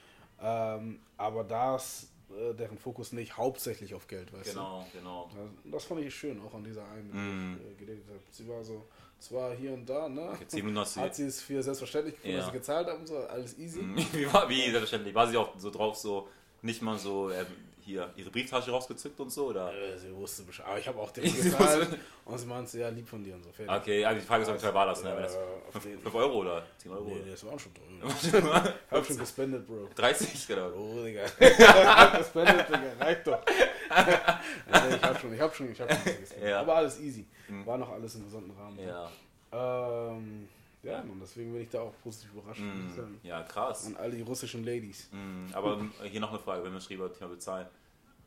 C: Ähm, aber da ist äh, deren Fokus nicht hauptsächlich auf Geld, weißt
B: genau, genau.
C: du? Das, das fand ich schön, auch an dieser einen,
B: Mhm.
C: der ich äh, habe. Sie war so, zwar hier und da, ne?
B: Okay, 10 Minuten hast du
C: Hat sie es für selbstverständlich gefunden,
B: Ja.
C: dass sie gezahlt haben, so, alles easy.
B: Mhm. *laughs* Wie, war, wie selbstverständlich. War sie auch so drauf, so nicht mal so ähm, hier ihre Brieftasche rausgezückt und so? Oder?
C: Äh, sie wusste Bescheid. Aber ich habe auch gezahlt. *laughs*
B: wusste-
C: und sie meinte, ja, lieb von dir und so. Fertig.
B: Okay, also die Frage ist, wie teuer war das? Ne? Wenn das
C: auf jeden
B: 5 Euro oder 10 Euro?
C: Nee, das waren schon teuer. *laughs* Ich hab schon gespendet, Bro.
B: 30 genau.
C: Oh, Digga. *laughs* Ich hab gespendet, Digga. Reicht doch. nee, ich hab schon, ich hab schon, ich hab schon gespendet.
B: Ja.
C: Aber alles easy.
B: Mhm.
C: War noch alles im gesunden Rahmen.
B: Ja.
C: Ähm, ja, und deswegen bin ich da auch positiv überrascht. sagen.
B: ja, krass.
C: An alle die russischen Ladies.
B: Mhm. Aber ähm, hier noch eine Frage, wenn wir schreiben, Thema bezahlen.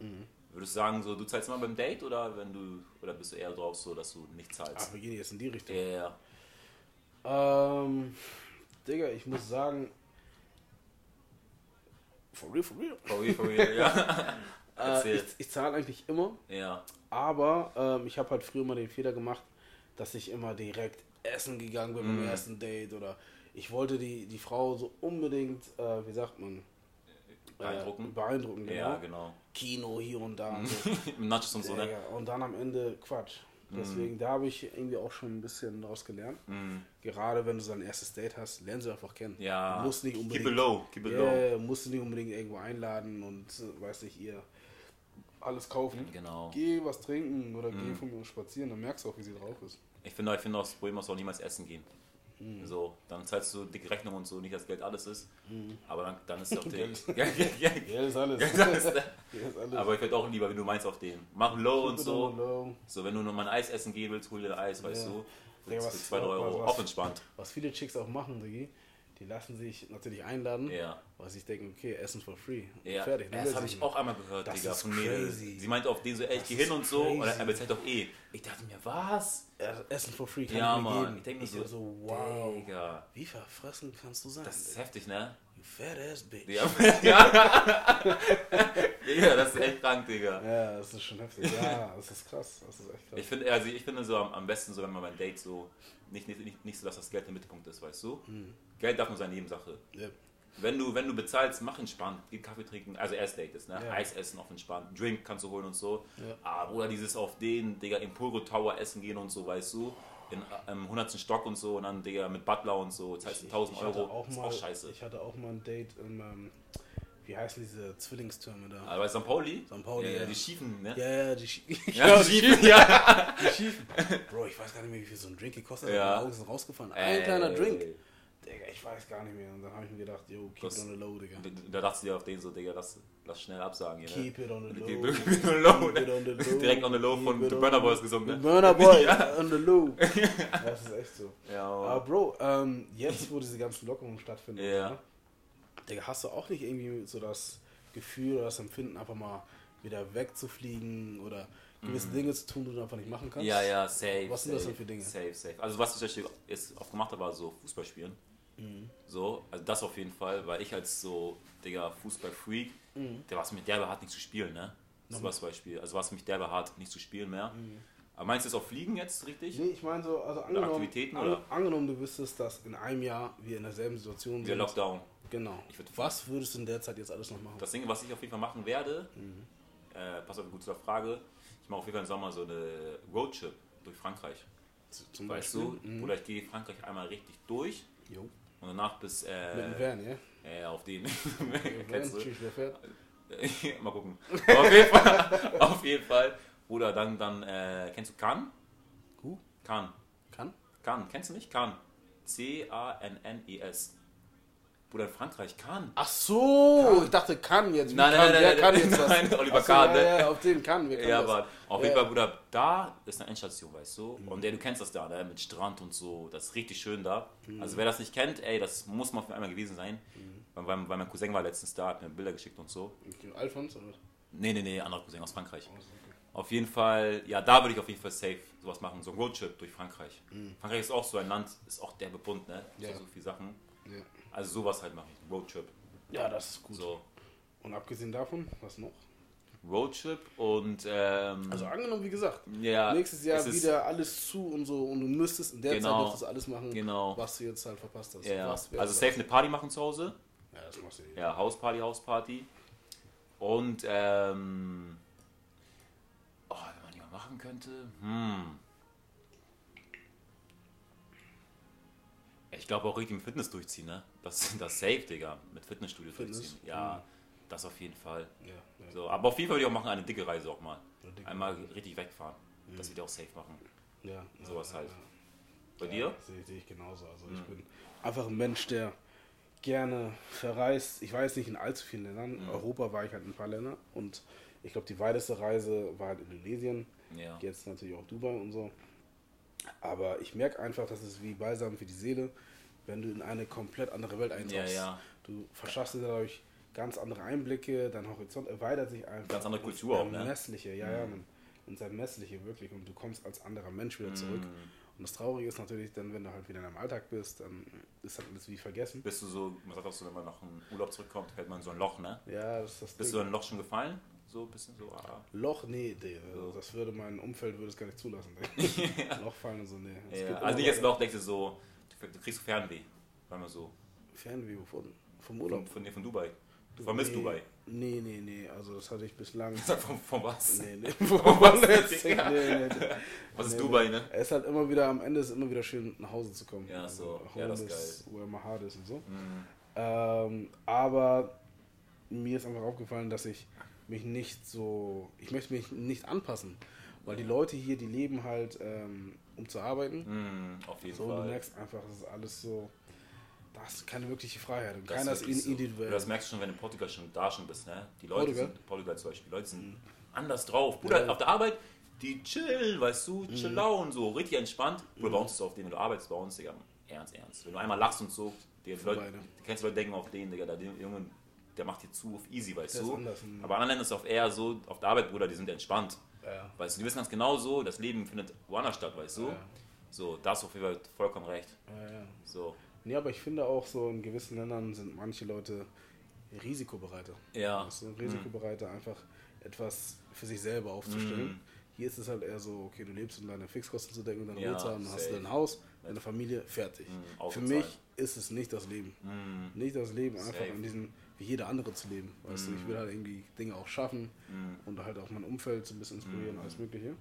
C: Mhm.
B: Würdest du sagen, so, du zahlst immer beim Date oder wenn du oder bist du eher drauf so, dass du nicht
C: Ah,
B: zahlst?
C: wir gehen jetzt in die Richtung.
B: Ja,
C: Ähm, Digga, ich muss sagen. For real, for real.
B: for real, for real, ja. *laughs*
C: Äh, ich ich zahle eigentlich immer,
B: ja.
C: aber ähm, ich habe halt früher mal den Fehler gemacht, dass ich immer direkt essen gegangen bin beim
B: Mhm.
C: ersten Date oder ich wollte die, die Frau so unbedingt, äh, wie sagt man,
B: Beeindrucken.
C: Äh, beeindrucken, genau.
B: Ja, genau.
C: Kino hier und da. Und, so. *laughs*
B: Mit Nachos und so, ne?
C: Und dann am Ende Quatsch. Deswegen, da habe ich irgendwie auch schon ein bisschen daraus gelernt.
B: Mhm.
C: Gerade wenn du so ein erstes Date hast, lern sie einfach kennen.
B: Ja.
C: Du musst nicht unbedingt.
B: Keep it low, keep it low.
C: Yeah, musst du nicht unbedingt irgendwo einladen und äh, weiß nicht, ihr alles kaufen.
B: Genau.
C: Geh was trinken oder geh von mir spazieren, dann merkst du auch, wie sie drauf ist.
B: Ich finde, ich finde auch, das Problem ist auch niemals essen gehen.
C: Mhm.
B: So, dann zahlst du dicke Rechnung und so, nicht dass Geld alles ist. Aber dann, dann ist auch *laughs* der.
C: Geld. *laughs*
B: ja, ja, ja.
C: Geld ist alles. *laughs*
B: Geld ist-
C: Geld ist alles.
B: Aber ich würde auch lieber, wenn du meinst, auf den. Mach low und so.
C: low.
B: So, wenn du nur mal ein Eis essen gehen willst, hol dir ein Eis, weißt
C: Ja.
B: du.
C: Digga,
B: Für
C: was-
B: 2 Euro.
C: was-
B: Auch entspannt.
C: Was viele Chicks auch machen, Digi, die lassen sich natürlich einladen,
B: Ja.
C: weil sie sich denken, okay, Essen for free.
B: Ja,
C: Fertig.
B: das habe ich auch einmal gehört,
C: Das
B: Digga,
C: ist
B: von
C: crazy.
B: Sie meinte auf den so, ey, ich geh hin und so.
C: Crazy.
B: er bezahlt doch eh. Ich dachte mir, was?
C: Essen for free kann
B: Ja,
C: ich mir
B: Mann.
C: geben.
B: Ich denke mir
C: so,
B: so,
C: wow.
B: Digga.
C: Wie verfressen kannst du sein?
B: Das ist heftig, ne?
C: you fat ass bitch.
B: Ja. *laughs* ja. Digga, das ist echt krank, Digga.
C: Ja, das ist schon heftig. Ja, das ist krass. Das ist echt krass.
B: Ich finde, also ich finde so am, am besten so, wenn man beim Date so nicht, nicht, nicht, nicht so, dass das Geld der Mittelpunkt ist, weißt du?
C: Hm.
B: Geld darf nur sein Nebensache.
C: ja.
B: Wenn du, wenn du bezahlst, mach entspannt, geh Kaffee trinken, also erst Date ist, ne?
C: Ja.
B: Eis essen auf entspannt, Drink kannst du holen und so.
C: Ja.
B: Aber Bruder, dieses auf den, Digga, Impuro Tower essen gehen und so, weißt du? In, äh, Im 100. Stock und so und dann, Digga, mit Butler und so, zahlst du 1000
C: Ich hatte
B: Euro,
C: auch
B: ist
C: mal,
B: auch scheiße.
C: Ich hatte auch mal ein Date in, ähm, wie heißen diese Zwillingstürme da?
B: Aber bei St. Pauli?
C: St. Pauli,
B: ja,
C: ja.
B: Die schiefen, ne?
C: Ja, ja, die, Schie *laughs*
B: Ja, die schiefen, ja. *laughs*
C: die schiefen. Bro, ich weiß gar nicht mehr, wie viel so ein Drink gekostet hat.
B: Ja.
C: Meine Augen sind rausgefallen. Ein kleiner
B: Ey.
C: Drink. Digga, ich weiß gar nicht mehr. Und dann habe ich mir gedacht, yo, keep
B: Das-
C: it on the low, Digga.
B: Da dachtest du dir auf den so, Digga, lass, lass schnell absagen hier, ne?
C: Keep it on the low.
B: Keep it on the low,
C: Keep it on the *laughs* low.
B: Direkt on the low von The
C: on
B: Burner Boys gesungen,
C: The
B: ne?
C: Burner Boy
B: Ja.
C: on the low. Das ist echt so.
B: Ja,
C: Aber
B: aber
C: Bro, ähm, jetzt, wo diese ganzen Lockerungen stattfinden,
B: Ja.
C: ne? Digga, hast du auch nicht irgendwie so das Gefühl oder das Empfinden, einfach mal wieder wegzufliegen oder gewisse Dinge zu tun, die du einfach nicht machen kannst?
B: Mhm. ja, ja, safe.
C: Was sind das
B: safe,
C: denn für Dinge?
B: Safe, safe. Also was ich jetzt oft gemacht habe, war so Fußball spielen. So, also das auf jeden Fall, weil ich als so, Digga, Fußball-Freak, der was mit derbe hart nicht zu spielen, ne? So was Beispiel. Also was mich derbe hart nicht zu spielen mehr. Aber meinst du jetzt auch Fliegen jetzt richtig?
C: Nee, ich meine so, also angenommen,
B: Aktivitäten,
C: an,
B: oder?
C: angenommen, du wüsstest, dass in einem Jahr wir in derselben Situation
B: Der
C: sind.
B: Lockdown.
C: Genau.
B: Ich würd-
C: Was würdest du in der Zeit jetzt alles noch machen?
B: Das Ding, was ich auf jeden Fall machen werde, äh, pass auf, gut zu der Frage, ich mache auf jeden Fall im Sommer so eine Roadtrip durch Frankreich.
C: Z- Zum
B: Weißt
C: Beispiel?
B: du?
C: Mhm.
B: Oder ich gehe Frankreich einmal richtig durch
C: Jo.
B: und danach bis
C: Mit
B: äh,
C: dem Van, ja?
B: äh, auf den. *laughs*
C: Van,
B: Kennst du?
C: tschüss, wer fährt? *laughs*
B: Mal gucken. *laughs* Auf jeden Fall, auf jeden Fall. Oder dann, dann äh, kennst du Cannes?
C: Who?
B: Cannes.
C: Kann?
B: Cannes, kennst du nicht? Cannes. C-A-N-N-E-S. Bruder, in Frankreich, Cannes.
C: Ach so, ich dachte kann jetzt. Wie
B: Nein, nein, nein, nein,
C: kann
B: nein,
C: jetzt was?
B: nein, Oliver
C: so,
B: Kahn,
C: ja,
B: ne?
C: ja, auf den kann. Wer kann
B: Ja,
C: das?
B: aber auf
C: Ja.
B: jeden Fall, Bruder, da ist eine Endstation, weißt du? Und der, du kennst das da, ne? mit Strand und so, das ist richtig schön da. Also wer das nicht kennt, ey, das muss mal für einmal gewesen sein. Weil, weil, weil mein Cousin war letztens da, hat mir Bilder geschickt und so.
C: Okay, Alfons oder?
B: Nee, nee, nee, anderer Cousin aus Frankreich. Auf jeden Fall, ja, da würde ich auf jeden Fall safe sowas machen, so ein Roadtrip durch Frankreich. Frankreich ist auch so ein Land, ist auch der Bund, ne?
C: Ja.
B: So, so viele Sachen.
C: Ja.
B: Also sowas halt mache ich, Roadtrip.
C: ja, das ist gut.
B: So,
C: Und abgesehen davon, was noch?
B: Roadtrip und ähm,
C: Also angenommen, wie gesagt,
B: ja,
C: nächstes Jahr wieder alles zu und so und du müsstest in der
B: Genau.
C: Zeit das alles machen,
B: Genau.
C: was du jetzt halt verpasst hast.
B: Ja, Also safe eine Party machen zu Hause.
C: Ja, das machst du eh.
B: Ja, Hausparty, Hausparty. Und, ähm. Oh, wenn man die mal machen könnte. Hm. Ich glaube auch richtig im Fitness durchziehen, ne? Das, *laughs* das safe, Digga. Mit Fitnessstudio
C: Fitness?
B: durchziehen. Ja, das auf jeden Fall.
C: Ja, ja.
B: So, aber auf jeden Fall würde ich auch machen, eine dicke Reise auch mal. Einmal richtig wegfahren. Das würde ich auch safe machen.
C: ja,
B: Sowas
C: ja,
B: halt. Bei dir?
C: Sehe sehe ich genauso. Also ich bin einfach ein Mensch, der gerne verreist. Ich war jetzt nicht in allzu vielen Ländern. Europa war ich halt in ein paar Länder und ich glaube, die weiteste Reise war halt Indonesien.
B: Ja.
C: Jetzt natürlich auch Dubai und so. Aber ich merke einfach, das ist wie Balsam für die Seele, wenn du in eine komplett andere Welt eintauchst.
B: Ja, ja.
C: Du verschaffst dir dadurch ganz andere Einblicke, dein Horizont erweitert sich einfach.
B: Ganz andere Kultur auch, ne?
C: Ermessliche, ja, ja, man, ins Ermessliche wirklich. Und du kommst als anderer Mensch wieder zurück.
B: Mhm.
C: Und das Traurige ist natürlich dann, wenn du halt wieder in deinem Alltag bist, dann ist halt alles wie vergessen.
B: Bist du so, man sagt auch so, wenn man nach einem Urlaub zurückkommt, fällt man so ein Loch, ne?
C: Ja, das ist das
B: Bist
C: Ding.
B: du in ein Loch schon gefallen? So ein bisschen so, ah.
C: Loch, nee, Digga,
B: So.
C: das würde mein Umfeld würde es gar nicht zulassen. *laughs* *laughs* Loch fallen und so, nee.
B: Ja, also nicht jetzt Loch, denkst du so, du, kriegst Fernweh. Sagen wir so.
C: Fernview von, vom
B: Von,
C: Urlaub.
B: von, von Dubai. Du vermisst
C: nee,
B: Dubai.
C: Nee, nee, nee, also das hatte ich bislang. *laughs*
B: Von, von was?
C: Nee, nee, wovon jetzt? Nee,
B: Digga?
C: nee, nee.
B: Was ist
C: Nee,
B: Dubai,
C: nee.
B: ne?
C: Es ist halt immer wieder, am Ende ist es immer wieder schön, nach Hause zu kommen.
B: Ja, so.
C: Home
B: Ja, das ist
C: ist, where my heart is und so.
B: Mhm.
C: Ähm, aber mir ist einfach aufgefallen, dass ich mich nicht so, ich möchte mich nicht anpassen, weil die Leute hier, die leben halt, ähm, um zu arbeiten.
B: Mhm, auf jeden
C: So, und du
B: Fall.
C: merkst einfach, das ist alles so, da ist keine wirkliche Freiheit und
B: Das
C: keiner ist
B: wirklich so.
C: individuell.
B: Das merkst du schon, wenn du in Portugal schon da schon bist, ne? Die Leute
C: Portugal?
B: sind, Portugal zum Beispiel, die Leute sind anders drauf. Bruder,
C: Ja.
B: auf der Arbeit, die chillen, weißt du,
C: Mhm.
B: chillen so, richtig entspannt. Bruder, bei uns ist es auf den, wenn du arbeitest, bei uns, Digga, ernst, ernst. Wenn du einmal lachst und so, die Leute,
C: Vorbei, ne?
B: die kennst du Leute denken auf den, Digga, der Junge, der macht dir zu auf easy, weißt du.
C: anders, mhm.
B: Aber anderen Ländern ist es auf eher so, auf der Arbeit, Bruder, die sind entspannt.
C: Ja.
B: Weißt du, die wissen ganz genau so, das Leben findet woanders statt, weißt du.
C: Ja.
B: So, da hast du auf jeden Fall vollkommen recht.
C: Ja, ja.
B: So,
C: Nee, aber ich finde auch so, in gewissen Ländern sind manche Leute risikobereiter.
B: ja.
C: Weißt du, risikobereiter, einfach etwas für sich selber aufzustellen.
B: Mhm.
C: Hier ist es halt eher so, okay, du lebst in deine Fixkosten zu denken und deine
B: Ja,
C: haben, dann hast du dein Haus, deine Familie, fertig.
B: Mhm,
C: für mich ist es nicht das Leben.
B: Mhm.
C: Nicht das Leben, einfach
B: Safe.
C: an diesem, wie jeder andere zu leben. Weißt du, ich will halt irgendwie Dinge auch schaffen
B: Mhm.
C: und halt auch mein Umfeld so ein bisschen inspirieren, alles Mögliche.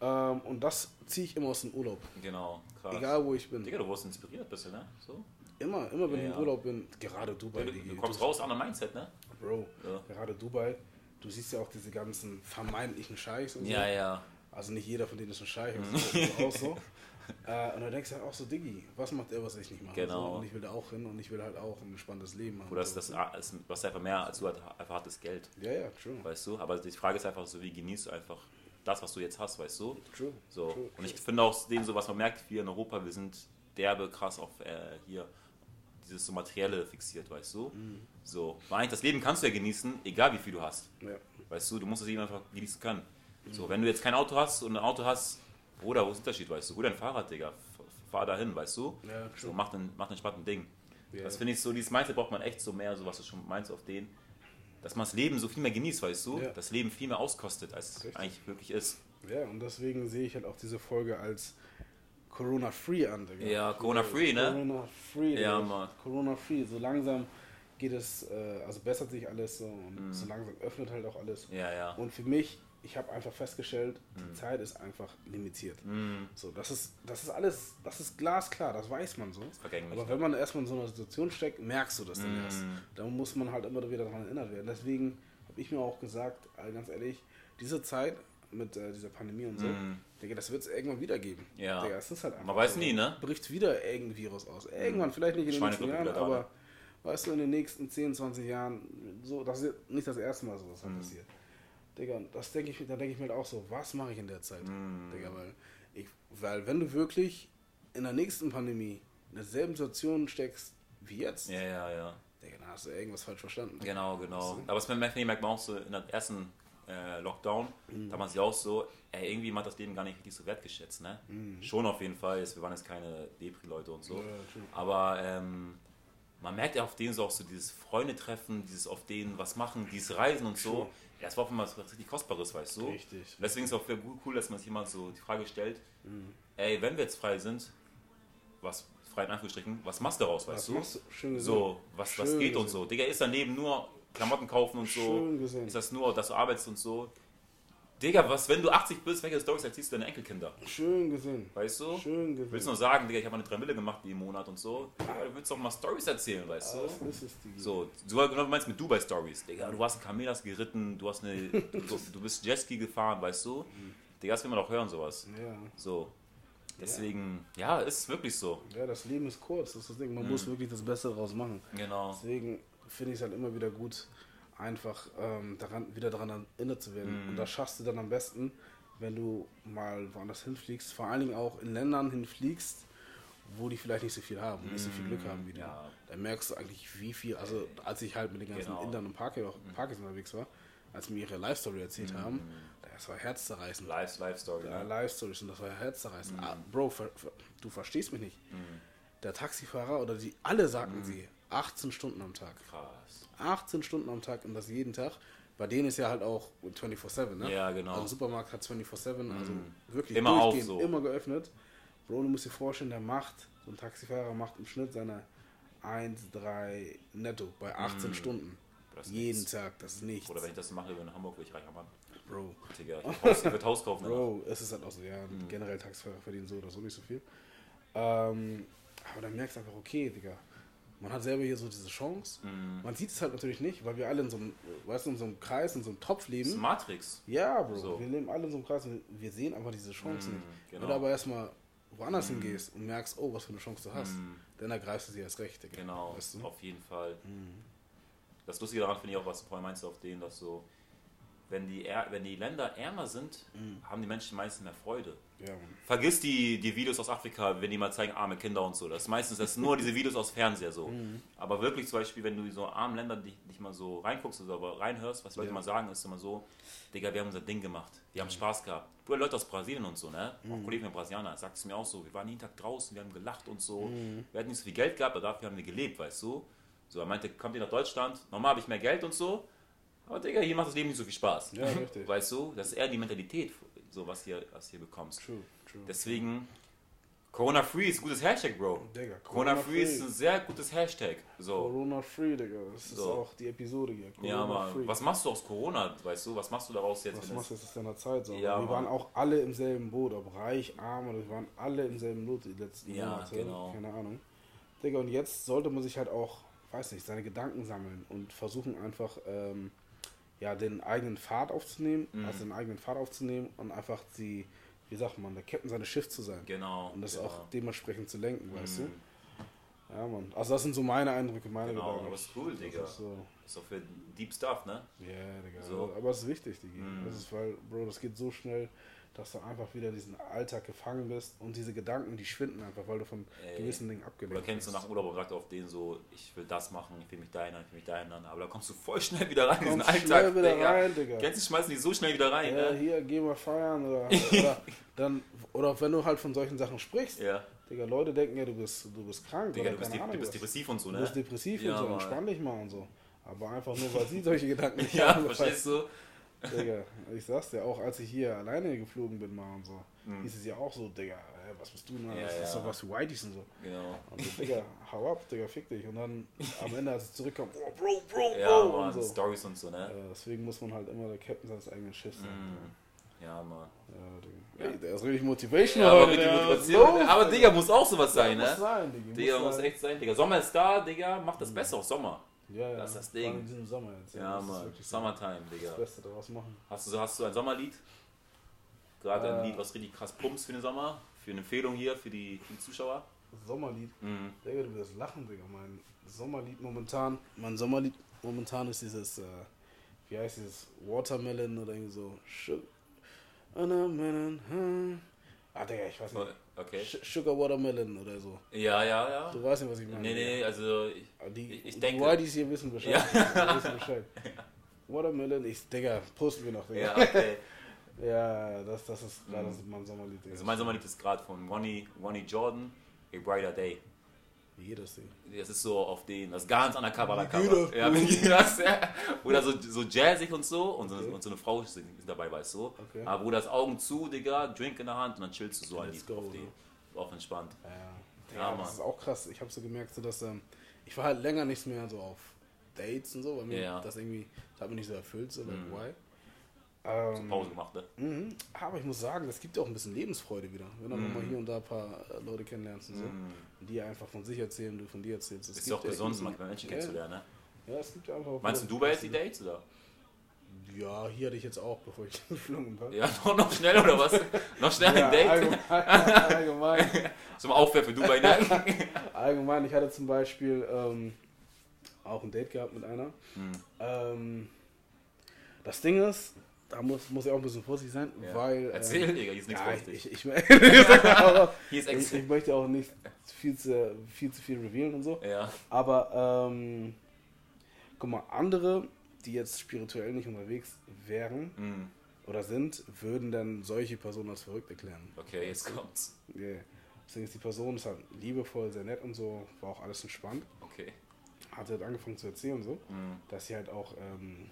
C: Ähm, und das ziehe ich immer aus dem Urlaub.
B: Genau, krass.
C: Egal wo ich bin.
B: Digga, du wurdest inspiriert ein bisschen, ne? So.
C: Immer, immer wenn
B: Ja,
C: ich
B: ja.
C: im Urlaub bin, gerade Dubai.
B: Du, du kommst
C: du-
B: raus, anderer Mindset, ne?
C: Bro,
B: Ja.
C: gerade Dubai, du siehst ja auch diese ganzen vermeintlichen Scheichs und so.
B: Ja, ja.
C: Also nicht jeder von denen ist ein Scheich, aber so, so auch so. *laughs* *laughs* Äh, und da denkst du halt auch so, Diggi, was macht er, was ich nicht mache?
B: Genau.
C: So, und ich will da auch hin und ich will halt auch ein spannendes Leben haben.
B: Oder das, das, du hast einfach mehr als du halt einfach hartes Geld,
C: ja, ja, true.
B: weißt du? Aber die Frage ist einfach so, wie genießt du einfach das, was du jetzt hast, weißt du?
C: True.
B: So.
C: True,
B: Und ich finde auch den so, was man merkt, wir in Europa, wir sind derbe krass auf äh, hier dieses so Materielle fixiert, weißt du?
C: Mhm.
B: So. Weil eigentlich das Leben kannst du ja genießen, egal wie viel du hast.
C: Ja.
B: Weißt du, du musst das Leben einfach genießen können. So, wenn du jetzt kein Auto hast und ein Auto hast, Bruder, wo ist der Unterschied, weißt du? Hol dein Fahrrad, Digga. Fahr dahin, weißt du?
C: Ja,
B: so, mach ein, mach ein spannendes Ding.
C: Ja.
B: Das finde ich so, dieses Mindset braucht man echt so mehr, so was du schon meinst auf den, dass man das Leben so viel mehr genießt, weißt du?
C: Ja.
B: Das Leben viel mehr auskostet, als es
C: Richtig.
B: eigentlich wirklich ist.
C: Ja, und deswegen sehe ich halt auch diese Folge als Corona-Free an, Digga.
B: Ja, Corona-free, ne?
C: Corona-Free,
B: Ja. Mann.
C: Corona-Free. So langsam geht es, äh, also bessert sich alles so und
B: Mhm.
C: so langsam öffnet halt auch alles.
B: Ja, ja.
C: Und für mich, ich habe einfach festgestellt, die
B: Mhm.
C: Zeit ist einfach limitiert.
B: Mm,
C: So, das ist, das ist alles, das ist glasklar, das weiß man so. Aber wenn man erstmal in so einer Situation steckt, merkst du das dann
B: Mm.
C: erst. Da muss man halt immer wieder daran erinnert werden. Deswegen habe ich mir auch gesagt, äh, ganz ehrlich, diese Zeit mit äh, dieser Pandemie und so,
B: Mm.
C: Digga, das wird es irgendwann wieder geben.
B: Ja.
C: Digga, es ist halt einfach
B: Man weiß
C: so.
B: nie, ne?
C: Bricht wieder irgendein Virus aus. Irgendwann, vielleicht nicht in den nächsten Jahren, aber weißt du, in den nächsten 10, 20 Jahren, so, das ist nicht das erste Mal so, was
B: Mhm.
C: halt passiert. Digga, und das denke ich, da denke ich mir halt auch so, was mache ich in der Zeit?
B: Mhm.
C: Digga, weil, ich, weil wenn du wirklich in der nächsten Pandemie in derselben Situation steckst wie jetzt,
B: Ja, ja, ja.
C: Digga, dann hast du irgendwas falsch verstanden.
B: Genau, genau. Aber das merkt man auch so in der ersten äh, Lockdown,
C: Mhm.
B: da man sich auch so, ey, irgendwie hat das Leben gar nicht richtig so wertgeschätzt, ne? Schon auf jeden Fall, wir waren jetzt keine Depri-Leute und so.
C: Ja.
B: Aber ähm, man merkt ja auf denen so auch so dieses Freunde treffen, dieses auf denen was machen, dieses Reisen und so. Ja, das war auch immer was richtig Kostbares, weißt du?
C: Richtig.
B: Und deswegen ist es auch sehr cool, dass man sich immer so die Frage stellt,
C: Mhm.
B: ey, wenn wir jetzt frei sind, was, frei in Anführungsstrichen, was machst du daraus, weißt
C: Was
B: du?
C: machst du? Schön gesehen.
B: So, was, was
C: Schön
B: geht und
C: gesehen.
B: so. Digga, ist daneben nur Klamotten kaufen und so.
C: Schön gesehen.
B: Ist das nur, dass du arbeitest und so. Digga, was, wenn du 80 bist, welche Storys erzählst du deine Enkelkinder?
C: Schön gesehen.
B: Weißt du?
C: Schön gesehen.
B: Willst du nur sagen, Digga, ich habe eine 3 Mille gemacht im Monat und so? Digga, du willst doch mal Stories erzählen, weißt
C: Das
B: du?
C: ist es.
B: So, du genau, meinst mit Dubai Stories. Digga, du hast ein Kamel hast geritten, du hast eine, *laughs* du, du bist Jetski gefahren, weißt du? Digga, das will man doch hören, sowas.
C: Ja.
B: So. Deswegen, ja, ist wirklich so.
C: ja, das Leben ist kurz, das ist das Ding. Man muss wirklich das Beste daraus machen.
B: Genau.
C: Deswegen finde ich es halt immer wieder gut, einfach ähm, daran, wieder daran erinnert zu werden.
B: Mhm.
C: Und das schaffst du dann am besten, wenn du mal woanders hinfliegst, vor allen Dingen auch in Ländern hinfliegst, wo die vielleicht nicht so viel haben, nicht so viel Glück haben wie du.
B: Mhm. ja.
C: Da merkst du eigentlich, wie viel, also als ich halt mit den ganzen
B: Genau. Mhm.
C: Indern und Pakis, Pakis unterwegs war, als sie mir ihre Life-Story erzählt haben, das war herzzerreißend.
B: Live, Live Story.
C: Ja,
B: Ne?
C: Live-Stories und das war herzzerreißend.
B: Mhm.
C: Ah, Bro, ver, ver, du verstehst mich nicht. Der Taxifahrer oder die, alle sagten
B: Mhm.
C: sie, 18 Stunden am Tag.
B: Krass.
C: 18 Stunden am Tag und das jeden Tag. Bei denen ist ja halt auch 24-7, ne?
B: Ja, genau.
C: Also Supermarkt hat 24-7, also wirklich
B: Immer auf so.
C: immer geöffnet. Bro, du musst dir vorstellen, der macht, so ein Taxifahrer macht im Schnitt seine 1, 3 netto bei 18 Stunden.
B: Mhm. Das ist
C: Jeden
B: nichts.
C: Tag, das ist nichts.
B: Oder wenn ich das mache in Hamburg, will ich reicher Mann.
C: Bro.
B: Digga, ich würd Haus, ich würd Haus *laughs* kaufen.
C: Bro, es ist halt auch so, ja,
B: Mhm.
C: generell Taxifahrer verdienen so oder so nicht so viel. Ähm, aber dann merkst du einfach, okay, Digga, man hat selber hier so diese Chance.
B: Mhm.
C: Man sieht es halt natürlich nicht, weil wir alle in so einem, weißt du, in so einem Kreis, in so einem Topf
B: Das ist
C: leben.
B: Matrix.
C: Ja, Bro,
B: So.
C: wir leben alle in so einem Kreis und wir sehen einfach diese Chance
B: Mhm,
C: nicht.
B: genau.
C: Wenn du aber erstmal woanders hingehst und merkst, oh, was für eine Chance du hast,
B: Mhm.
C: dann ergreifst du sie erst recht, Digga.
B: Genau,
C: Weißt du?
B: auf jeden Fall.
C: Mhm.
B: Das Lustige daran finde ich auch, was du vorhin meinst, auf denen, dass so, wenn die, wenn die Länder ärmer sind,
C: Mhm.
B: haben die Menschen meistens mehr Freude.
C: Ja.
B: Vergiss die, die Videos aus Afrika, wenn die mal zeigen, arme Kinder und so. Das ist meistens das nur diese Videos aus Fernseher so.
C: Mhm.
B: Aber wirklich zum Beispiel, wenn du in so armen Ländern dich nicht mal so reinguckst oder aber reinhörst, was die Leute
C: Ja.
B: mal sagen, ist immer so, Digga, wir haben unser Ding gemacht. Wir haben Spaß gehabt. Bruder, Leute aus Brasilien und so, ne? Auch
C: Mhm.
B: Kollegen mit Brasilianer, sagt es mir auch so, wir waren jeden Tag draußen, wir haben gelacht und so.
C: Mhm.
B: Wir hatten nicht so viel Geld gehabt, aber dafür haben wir gelebt, weißt du? So, er meinte, kommt ihr nach Deutschland, normal habe ich mehr Geld und so, aber Digga, hier macht das Leben nicht so viel Spaß.
C: Ja, richtig.
B: Weißt du? Das ist eher die Mentalität, so was hier, was hier bekommst.
C: True, true.
B: Deswegen, Corona-Free ist ein gutes Hashtag, Bro.
C: Digga,
B: Corona-Free ist
C: Corona-free.
B: ein sehr gutes Hashtag. So.
C: Corona-free, Digga. Das ist
B: So.
C: auch die Episode hier.
B: Ja,
C: Corona-free.
B: Mann. Was machst du aus Corona, weißt du? Was machst du daraus jetzt?
C: Was machst du jetzt aus deiner Zeit? So?
B: Ja,
C: wir
B: Mann.
C: waren auch alle im selben Boot, ob reich, arm, oder wir waren alle im selben Boot die letzten
B: Ja,
C: Monate.
B: genau.
C: Keine Ahnung. Digga, und jetzt sollte man sich halt auch, weiß nicht, seine Gedanken sammeln und versuchen einfach, ähm, ja, den eigenen Pfad aufzunehmen,
B: Mhm.
C: also den eigenen Pfad aufzunehmen und einfach die, wie sagt man, der Captain seines Schiffs zu sein.
B: Genau.
C: Und das
B: genau.
C: auch dementsprechend zu lenken, weißt
B: Mhm.
C: du? Ja, Mann. Also das sind so meine Eindrücke, meine
B: Genau,
C: Gedanken.
B: aber ist cool,
C: Das
B: Digga.
C: ist so.
B: Ist doch für Deep Stuff, ne?
C: Ja, Digga.
B: So.
C: Aber es ist wichtig, Digga.
B: Mhm.
C: Das ist, weil, Bro, das geht so schnell. Dass du einfach wieder diesen Alltag gefangen bist und diese Gedanken, die schwinden einfach, weil du von
B: Ey.
C: gewissen Dingen
B: Oder
C: abgelenkt
B: kennst du
C: bist.
B: nach Urlaub gerade auf den so, ich will das machen, ich will mich da erinnern, ich will mich da erinnern, aber da kommst du voll schnell wieder rein in diesen Alltag.
C: wieder
B: Digga.
C: rein, Digga.
B: Kennst du, schmeißen die so schnell wieder rein,
C: Ja,
B: ne?
C: hier, geh mal feiern oder, *laughs* oder dann oder wenn du halt von solchen Sachen sprichst,
B: Ja.
C: Digga, Leute denken ja, du bist, du bist krank
B: Digga,
C: oder
B: du bist,
C: Ahnung
B: du bist depressiv und so,
C: Du
B: ne?
C: bist depressiv
B: Ja,
C: und so, entspann dich mal und so. Aber einfach nur, weil sie solche Gedanken *laughs* nicht
B: Ja,
C: haben.
B: verstehst du?
C: Digga, ich sag's dir, auch als ich hier alleine geflogen bin mal und so,
B: Mhm.
C: hieß es ja auch so, Digga, was bist du denn?
B: Ja,
C: das ist
B: ja.
C: doch was für Whiteys und so.
B: Genau.
C: Und so, Digga, hau ab, Digga, fick dich. Und dann am Ende, als ich zurückkam, oh, Bro, Bro,
B: Ja,
C: Bro,
B: Mann,
C: und so.
B: Stories und so, ne?
C: Äh, deswegen muss man halt immer der Captain seines eigenen Schiffs sein.
B: Mhm. Ja, Mann.
C: Ja, Digga. Ey, der ist richtig Motivation
B: Ja, aber,
C: heute, Digga.
B: Motivation,
C: ist los,
B: aber Digga, muss auch sowas sein,
C: Muss
B: ne?
C: sein, Digga.
B: Digga,
C: muss
B: muss
C: sein.
B: echt sein, Digga. Sommer ist da, Digga, macht das besser auf Sommer.
C: Ja, ja.
B: Das ist das
C: Vor
B: Ding.
C: in diesem Sommer jetzt.
B: Ja, Mann. Summertime, Digga.
C: Das Beste daraus machen.
B: Hast du, hast du ein Sommerlied? Gerade ein
C: Äh.
B: Lied, was richtig krass pumps für den Sommer? Für eine Empfehlung hier, für die, für die Zuschauer?
C: Sommerlied.
B: Mhm.
C: Digga, du wirst lachen, Digga. Mein Sommerlied momentan, mein Sommerlied momentan ist dieses, äh, wie heißt dieses, Watermelon oder irgendwie so. Ah, Digga, ich weiß nicht.
B: Okay.
C: Sugar Watermelon oder so.
B: Ja, ja, ja.
C: Du weißt nicht, was ich meine.
B: Nee, nee, also ich,
C: Ah, Die,
B: Ich- ich
C: die
B: denke-
C: Whiteys hier wissen Bescheid. Die wissen Bescheid. *laughs* Watermelon, ich, Digga, posten wir noch, Digga.
B: ja, okay. *laughs*
C: Ja, das, das ist gerade
B: Mhm.
C: mein Sommerlied.
B: Also mein Sommerlied ist gerade von Ronnie, Ronnie Jordan, A Brighter Day.
C: Jedes Ding.
B: Das ist so auf den, das ist ganz undercover,
C: Wie
B: undercover.
C: geht
B: Ja, das? Ja. Oder so, so jazzig und so und so,
C: Okay.
B: und so eine Frau ist dabei, weißt du.
C: Okay.
B: Aber Bruder, das Augen zu, Digga, Drink in der Hand und dann chillst du so
C: go,
B: auf den. Auf entspannt.
C: Ja,
B: Ja,
C: ja das ist auch krass. Ich habe so gemerkt, so dass ähm, ich war halt länger nicht mehr so auf Dates und so, weil mir das irgendwie, das hat mich nicht so erfüllt, so like
B: Mhm.
C: why. Ähm,
B: Pause gemacht, ne?
C: mhm. Aber ich muss sagen, es gibt ja auch ein bisschen Lebensfreude wieder, wenn du noch mal hier und da ein paar äh, Leute kennenlernst und so,
B: Mhm.
C: die einfach von sich erzählen, du von dir erzählst. Es
B: Ist auch gesund,
C: echt
B: man
C: diesen-
B: Menschen
C: ja,
B: kennenzulernen, ne?
C: Ja, es gibt ja einfach.
B: Meinst du
C: wieder-
B: Dubai jetzt die Dates, oder?
C: Ja, hier hatte ich jetzt auch, bevor ich *laughs* geflogen bin.
B: Ja, *laughs* noch, noch schnell, oder was? noch schnell
C: Ja,
B: ein Date?
C: allgemein, allgemein, *laughs*
B: Zum Aufwärm für Dubai, ne?
C: allgemein, ich hatte zum Beispiel ähm, auch ein Date gehabt mit einer.
B: Hm.
C: Ähm, das Ding ist, da muss, muss ich auch ein bisschen vorsichtig sein,
B: Ja.
C: weil.
B: Erzähl,
C: ähm,
B: Digga, hier ist nichts
C: ja,
B: vorsichtig.
C: ich, ich, *laughs* *laughs* ich, ich, ich möchte auch nicht viel zu viel, zu viel revealen und so.
B: Ja.
C: Aber, ähm, guck mal, andere, die jetzt spirituell nicht unterwegs wären
B: Hm.
C: oder sind, würden dann solche Personen als verrückt erklären.
B: Okay, jetzt kommt's.
C: Yeah. Deswegen ist die Person ist halt liebevoll, sehr nett und so, war auch alles entspannt.
B: Okay.
C: Hat halt angefangen zu erzählen und so,
B: Hm.
C: dass sie halt auch, ähm,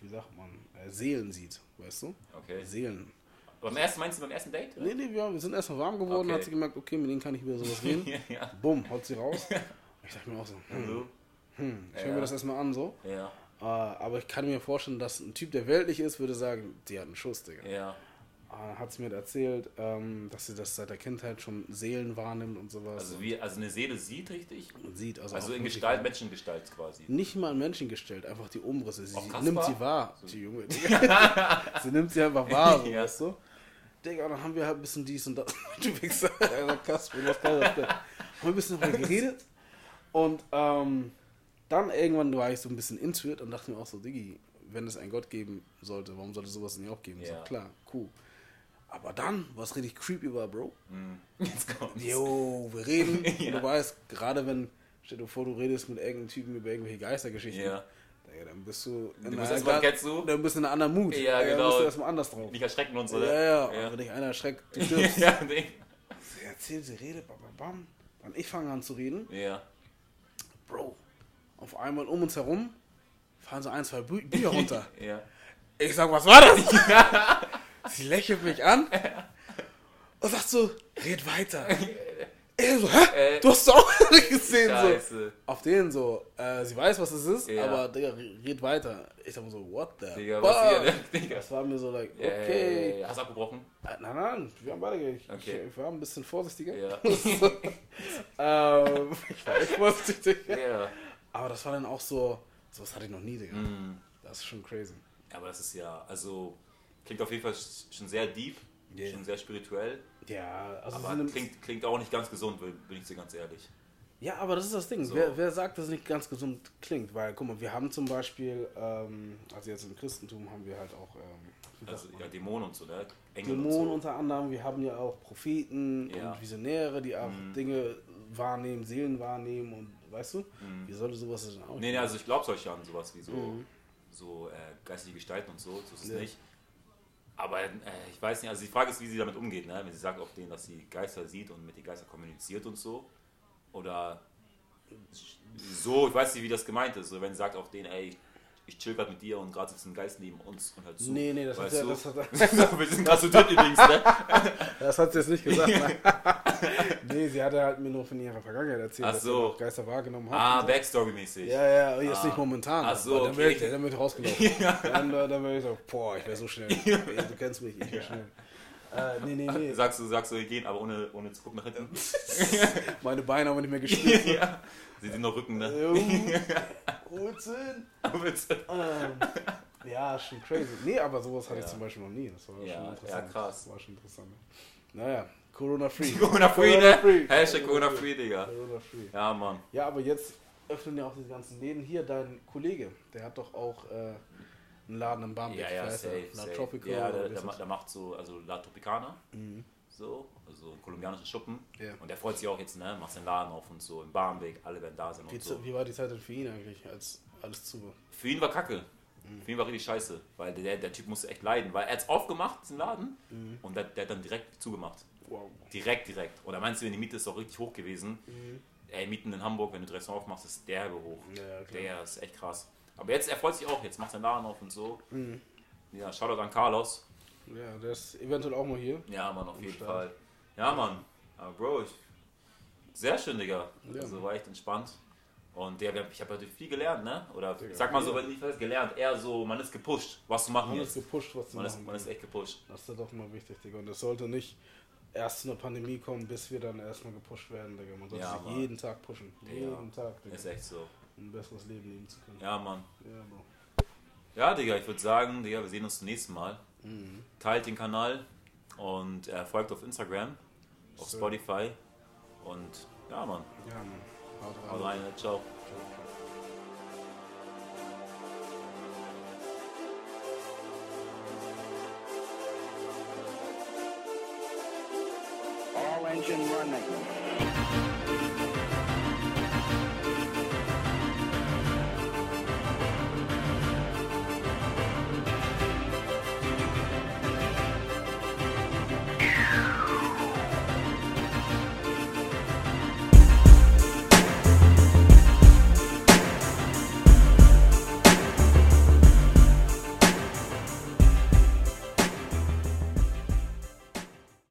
C: wie sagt man, äh, Seelen sieht, weißt du?
B: Okay.
C: Seelen.
B: Beim ersten, meinst du beim ersten Date?
C: Nee, nee, wir, sind erstmal warm geworden,
B: Okay.
C: hat sie gemerkt, okay, mit denen kann ich über sowas reden. *laughs*
B: ja, ja.
C: Bumm, haut sie raus. Ich dachte mir auch so, hm,
B: Also,
C: hm, ich höre
B: Ja.
C: mir das erstmal an so.
B: ja,
C: Äh, aber ich kann mir vorstellen, dass ein Typ, der weltlich ist, würde sagen, die hat einen Schuss, Digga.
B: ja.
C: Äh, hat sie mir erzählt, ähm, dass sie das seit der Kindheit schon Seelen wahrnimmt und sowas.
B: Also, wie, also eine Seele sieht richtig?
C: und sieht. Also,
B: Also in Gestalt, Menschengestalt quasi.
C: Nicht mal ein Menschen gestellt, einfach die Umrisse. Sie
B: Auch
C: nimmt sie wahr, die Junge. *laughs* *laughs* Sie nimmt sie einfach wahr, so, *laughs*
B: Ja.
C: weißt du? Digga, dann haben wir halt ein bisschen dies und das. du Wichser, Alter, Kasper, was geil das denn? Haben wir ein bisschen darüber geredet. Und ähm, dann irgendwann war ich so ein bisschen intuit und dachte mir auch so, Diggi, wenn es einen Gott geben sollte, warum sollte es sowas nicht auch geben?
B: Ja.
C: So, klar, cool. Aber dann, was richtig creepy war, Bro,
B: Hm. Jetzt *laughs* kommt's.
C: Jo, wir *laughs* reden.
B: Ja.
C: Du weißt, gerade wenn, stell dir vor, du redest mit irgendeinem Typen über irgendwelche Geistergeschichten.
B: Ja.
C: Digga, dann bist du in
B: Du bist
C: einer gar-
B: kennst du?
C: Dann bist du in einem anderen Mut.
B: Ja,
C: Dann
B: genau.
C: bist du erstmal anders drauf.
B: Nicht erschrecken und so,
C: Ja, ja,
B: ja.
C: Wenn dich einer erschreckt, *laughs* du stirbst.
B: ja, nee.
C: Sie erzählt, sie redet, bam, bam, bam. Dann ich fange an zu reden.
B: ja.
C: Bro, auf einmal um uns herum fallen so ein, zwei Bü Bücher runter.
B: ja.
C: Ich sag, was war das? Sie lächelt mich an und sagt so, red weiter. Ich so, hä?
B: Äh,
C: du hast es auch gesehen. So. Auf den so, äh, sie weiß, was es ist,
B: Ja.
C: aber Digga, red weiter. Ich sag mir so, what the
B: Digga,
C: fuck?
B: was hier, ne? Digga.
C: Das war mir so, like, okay.
B: ja, ja. Hast du abgebrochen?
C: Äh, Nein, nein, wir haben beide, ich,
B: Okay.
C: ich war ein bisschen vorsichtiger.
B: Ja. *laughs*
C: ähm, ich war echt vorsichtig.
B: ja.
C: Aber das war dann auch so, sowas hatte ich noch nie, Digga.
B: Hm.
C: Das ist schon crazy.
B: Aber das ist ja, also, klingt auf jeden Fall schon sehr deep,
C: Yeah.
B: schon sehr spirituell,
C: Ja, also
B: aber klingt, klingt auch nicht ganz gesund, bin ich dir ganz ehrlich.
C: Ja, aber das ist das Ding.
B: So.
C: Wer, wer sagt, dass es nicht ganz gesund klingt? Weil, guck mal, wir haben zum Beispiel, ähm, also jetzt im Christentum haben wir halt auch ähm,
B: Also, ja, Dämonen und so, ne? Engel
C: Dämonen
B: so.
C: unter anderem, wir haben ja auch Propheten
B: Ja.
C: und Visionäre, die auch
B: Mhm.
C: Dinge wahrnehmen, Seelen wahrnehmen und weißt du, wie sollte sowas denn auch
B: Mhm. Nee, nee, also ich glaube solche an sowas wie so,
C: Mhm.
B: so äh, geistige Gestalten und so, so ist es
C: Ja.
B: nicht. Aber äh, ich weiß nicht, also die Frage ist, wie sie damit umgeht, ne? Wenn sie sagt auf denen, dass sie Geister sieht und mit den Geistern kommuniziert und so. Oder so, ich weiß nicht, wie das gemeint ist. So, wenn sie sagt auf denen, ey, ich chill grad mit dir und gerade sitzt ein Geist neben uns und halt so.
C: Nee, nee, das hat
B: weißt
C: ja-
B: du?
C: das hat- *laughs*
B: Wir sind gerade so drin übrigens, ne? *laughs*
C: Das hat sie jetzt nicht gesagt. *laughs* ne? *laughs* nee, sie hatte halt mir nur von ihrer Vergangenheit erzählt,
B: Ach
C: dass
B: so.
C: sie Geister wahrgenommen hat.
B: Ah,
C: so.
B: Backstory-mäßig.
C: Ja, ja, jetzt
B: Ah.
C: nicht momentan.
B: Ach so,
C: dann
B: okay.
C: wäre ich, dann wäre ich rausgelaufen. *laughs* Dann, äh, dann wäre ich so, boah, ich wäre so schnell. *laughs* Ey, du kennst mich, ich wäre schnell. Äh, nee, nee, nee.
B: Sagst du, sagst du, wir gehen, aber ohne, ohne zu gucken nach hinten.
C: Meine Beine haben nicht mehr gespielt.
B: ja. Sie sind noch Rücken, ne?
C: Urzin.
B: Bitte.
C: Ähm, ja, schon crazy. Nee, aber sowas hatte
B: Ja.
C: ich zum Beispiel noch nie. Das war
B: Ja,
C: schon
B: ja,
C: interessant.
B: krass.
C: Das war schon interessant. Naja, Corona-free.
B: Corona-free, *laughs*
C: Corona-free.
B: ne? Hashtag Corona-free, Digga.
C: Corona-free.
B: Ja, Mann.
C: Ja, aber jetzt öffnen ja auch diese ganzen Läden. Hier, dein Kollege, der hat doch auch äh, einen Laden in Barmbek.
B: Ja, ja,
C: Wie
B: safe,
C: La
B: safe.
C: Tropico.
B: Ja, der,
C: wie
B: der, der macht so, also La Tropicana, so, also ein kolumbianischer Schuppen.
C: Ja.
B: Und der freut sich auch jetzt, ne? Macht seinen Laden auf und so, in Barmbek, alle werden da sein
C: Wie,
B: und so.
C: wie war die Zeit denn für ihn eigentlich, als alles zu war?
B: Für ihn war kacke. Für ihn war richtig scheiße, weil der, der Typ musste echt leiden, weil er hat's aufgemacht, diesen Laden, und der, der hat dann direkt zugemacht.
C: Wow.
B: Direkt, direkt. Da meinst du, die Miete ist auch richtig hoch gewesen. Ey, Mieten in Hamburg, wenn du direkt aufmachst, ist derbe hoch.
C: Ja,
B: der ist echt krass. Aber jetzt, er freut sich auch, jetzt macht sein Laden auf und so. Ja, Shoutout an Carlos.
C: Ja, der ist eventuell auch mal hier.
B: Ja, Mann, auf jeden
C: Start.
B: Fall. Ja, Mann. Aber Bro, ich, sehr schön, Digga.
C: Ja,
B: also war echt entspannt. Und der, ich habe natürlich viel gelernt, ne? Oder
C: Digga,
B: sag mal so,
C: ja.
B: weil nicht was gelernt, eher so, man ist gepusht, was zu machen
C: Man ist
B: jetzt.
C: gepusht, was zu
B: Man ist,
C: machen.
B: man ist echt gepusht.
C: Das ist ja doch mal wichtig, Digga. Und es sollte nicht erst zu einer Pandemie kommen, bis wir dann erstmal gepusht werden, Digga. Man sollte
B: Ja,
C: sich
B: Mann.
C: jeden Tag pushen. Jeden Tag, Digga.
B: Ist echt so.
C: Um ein besseres Leben leben zu können.
B: Ja, Mann.
C: Ja, Bro.
B: Ja, Digga, ich würde sagen, Digga, wir sehen uns zum nächsten Mal.
C: Mhm.
B: Teilt den Kanal und äh, folgt auf Instagram, auf
C: So.
B: Spotify. Und ja, Mann.
C: Ja, Mann. Haut
B: Haut rein, ne? ciao.
A: Engine running.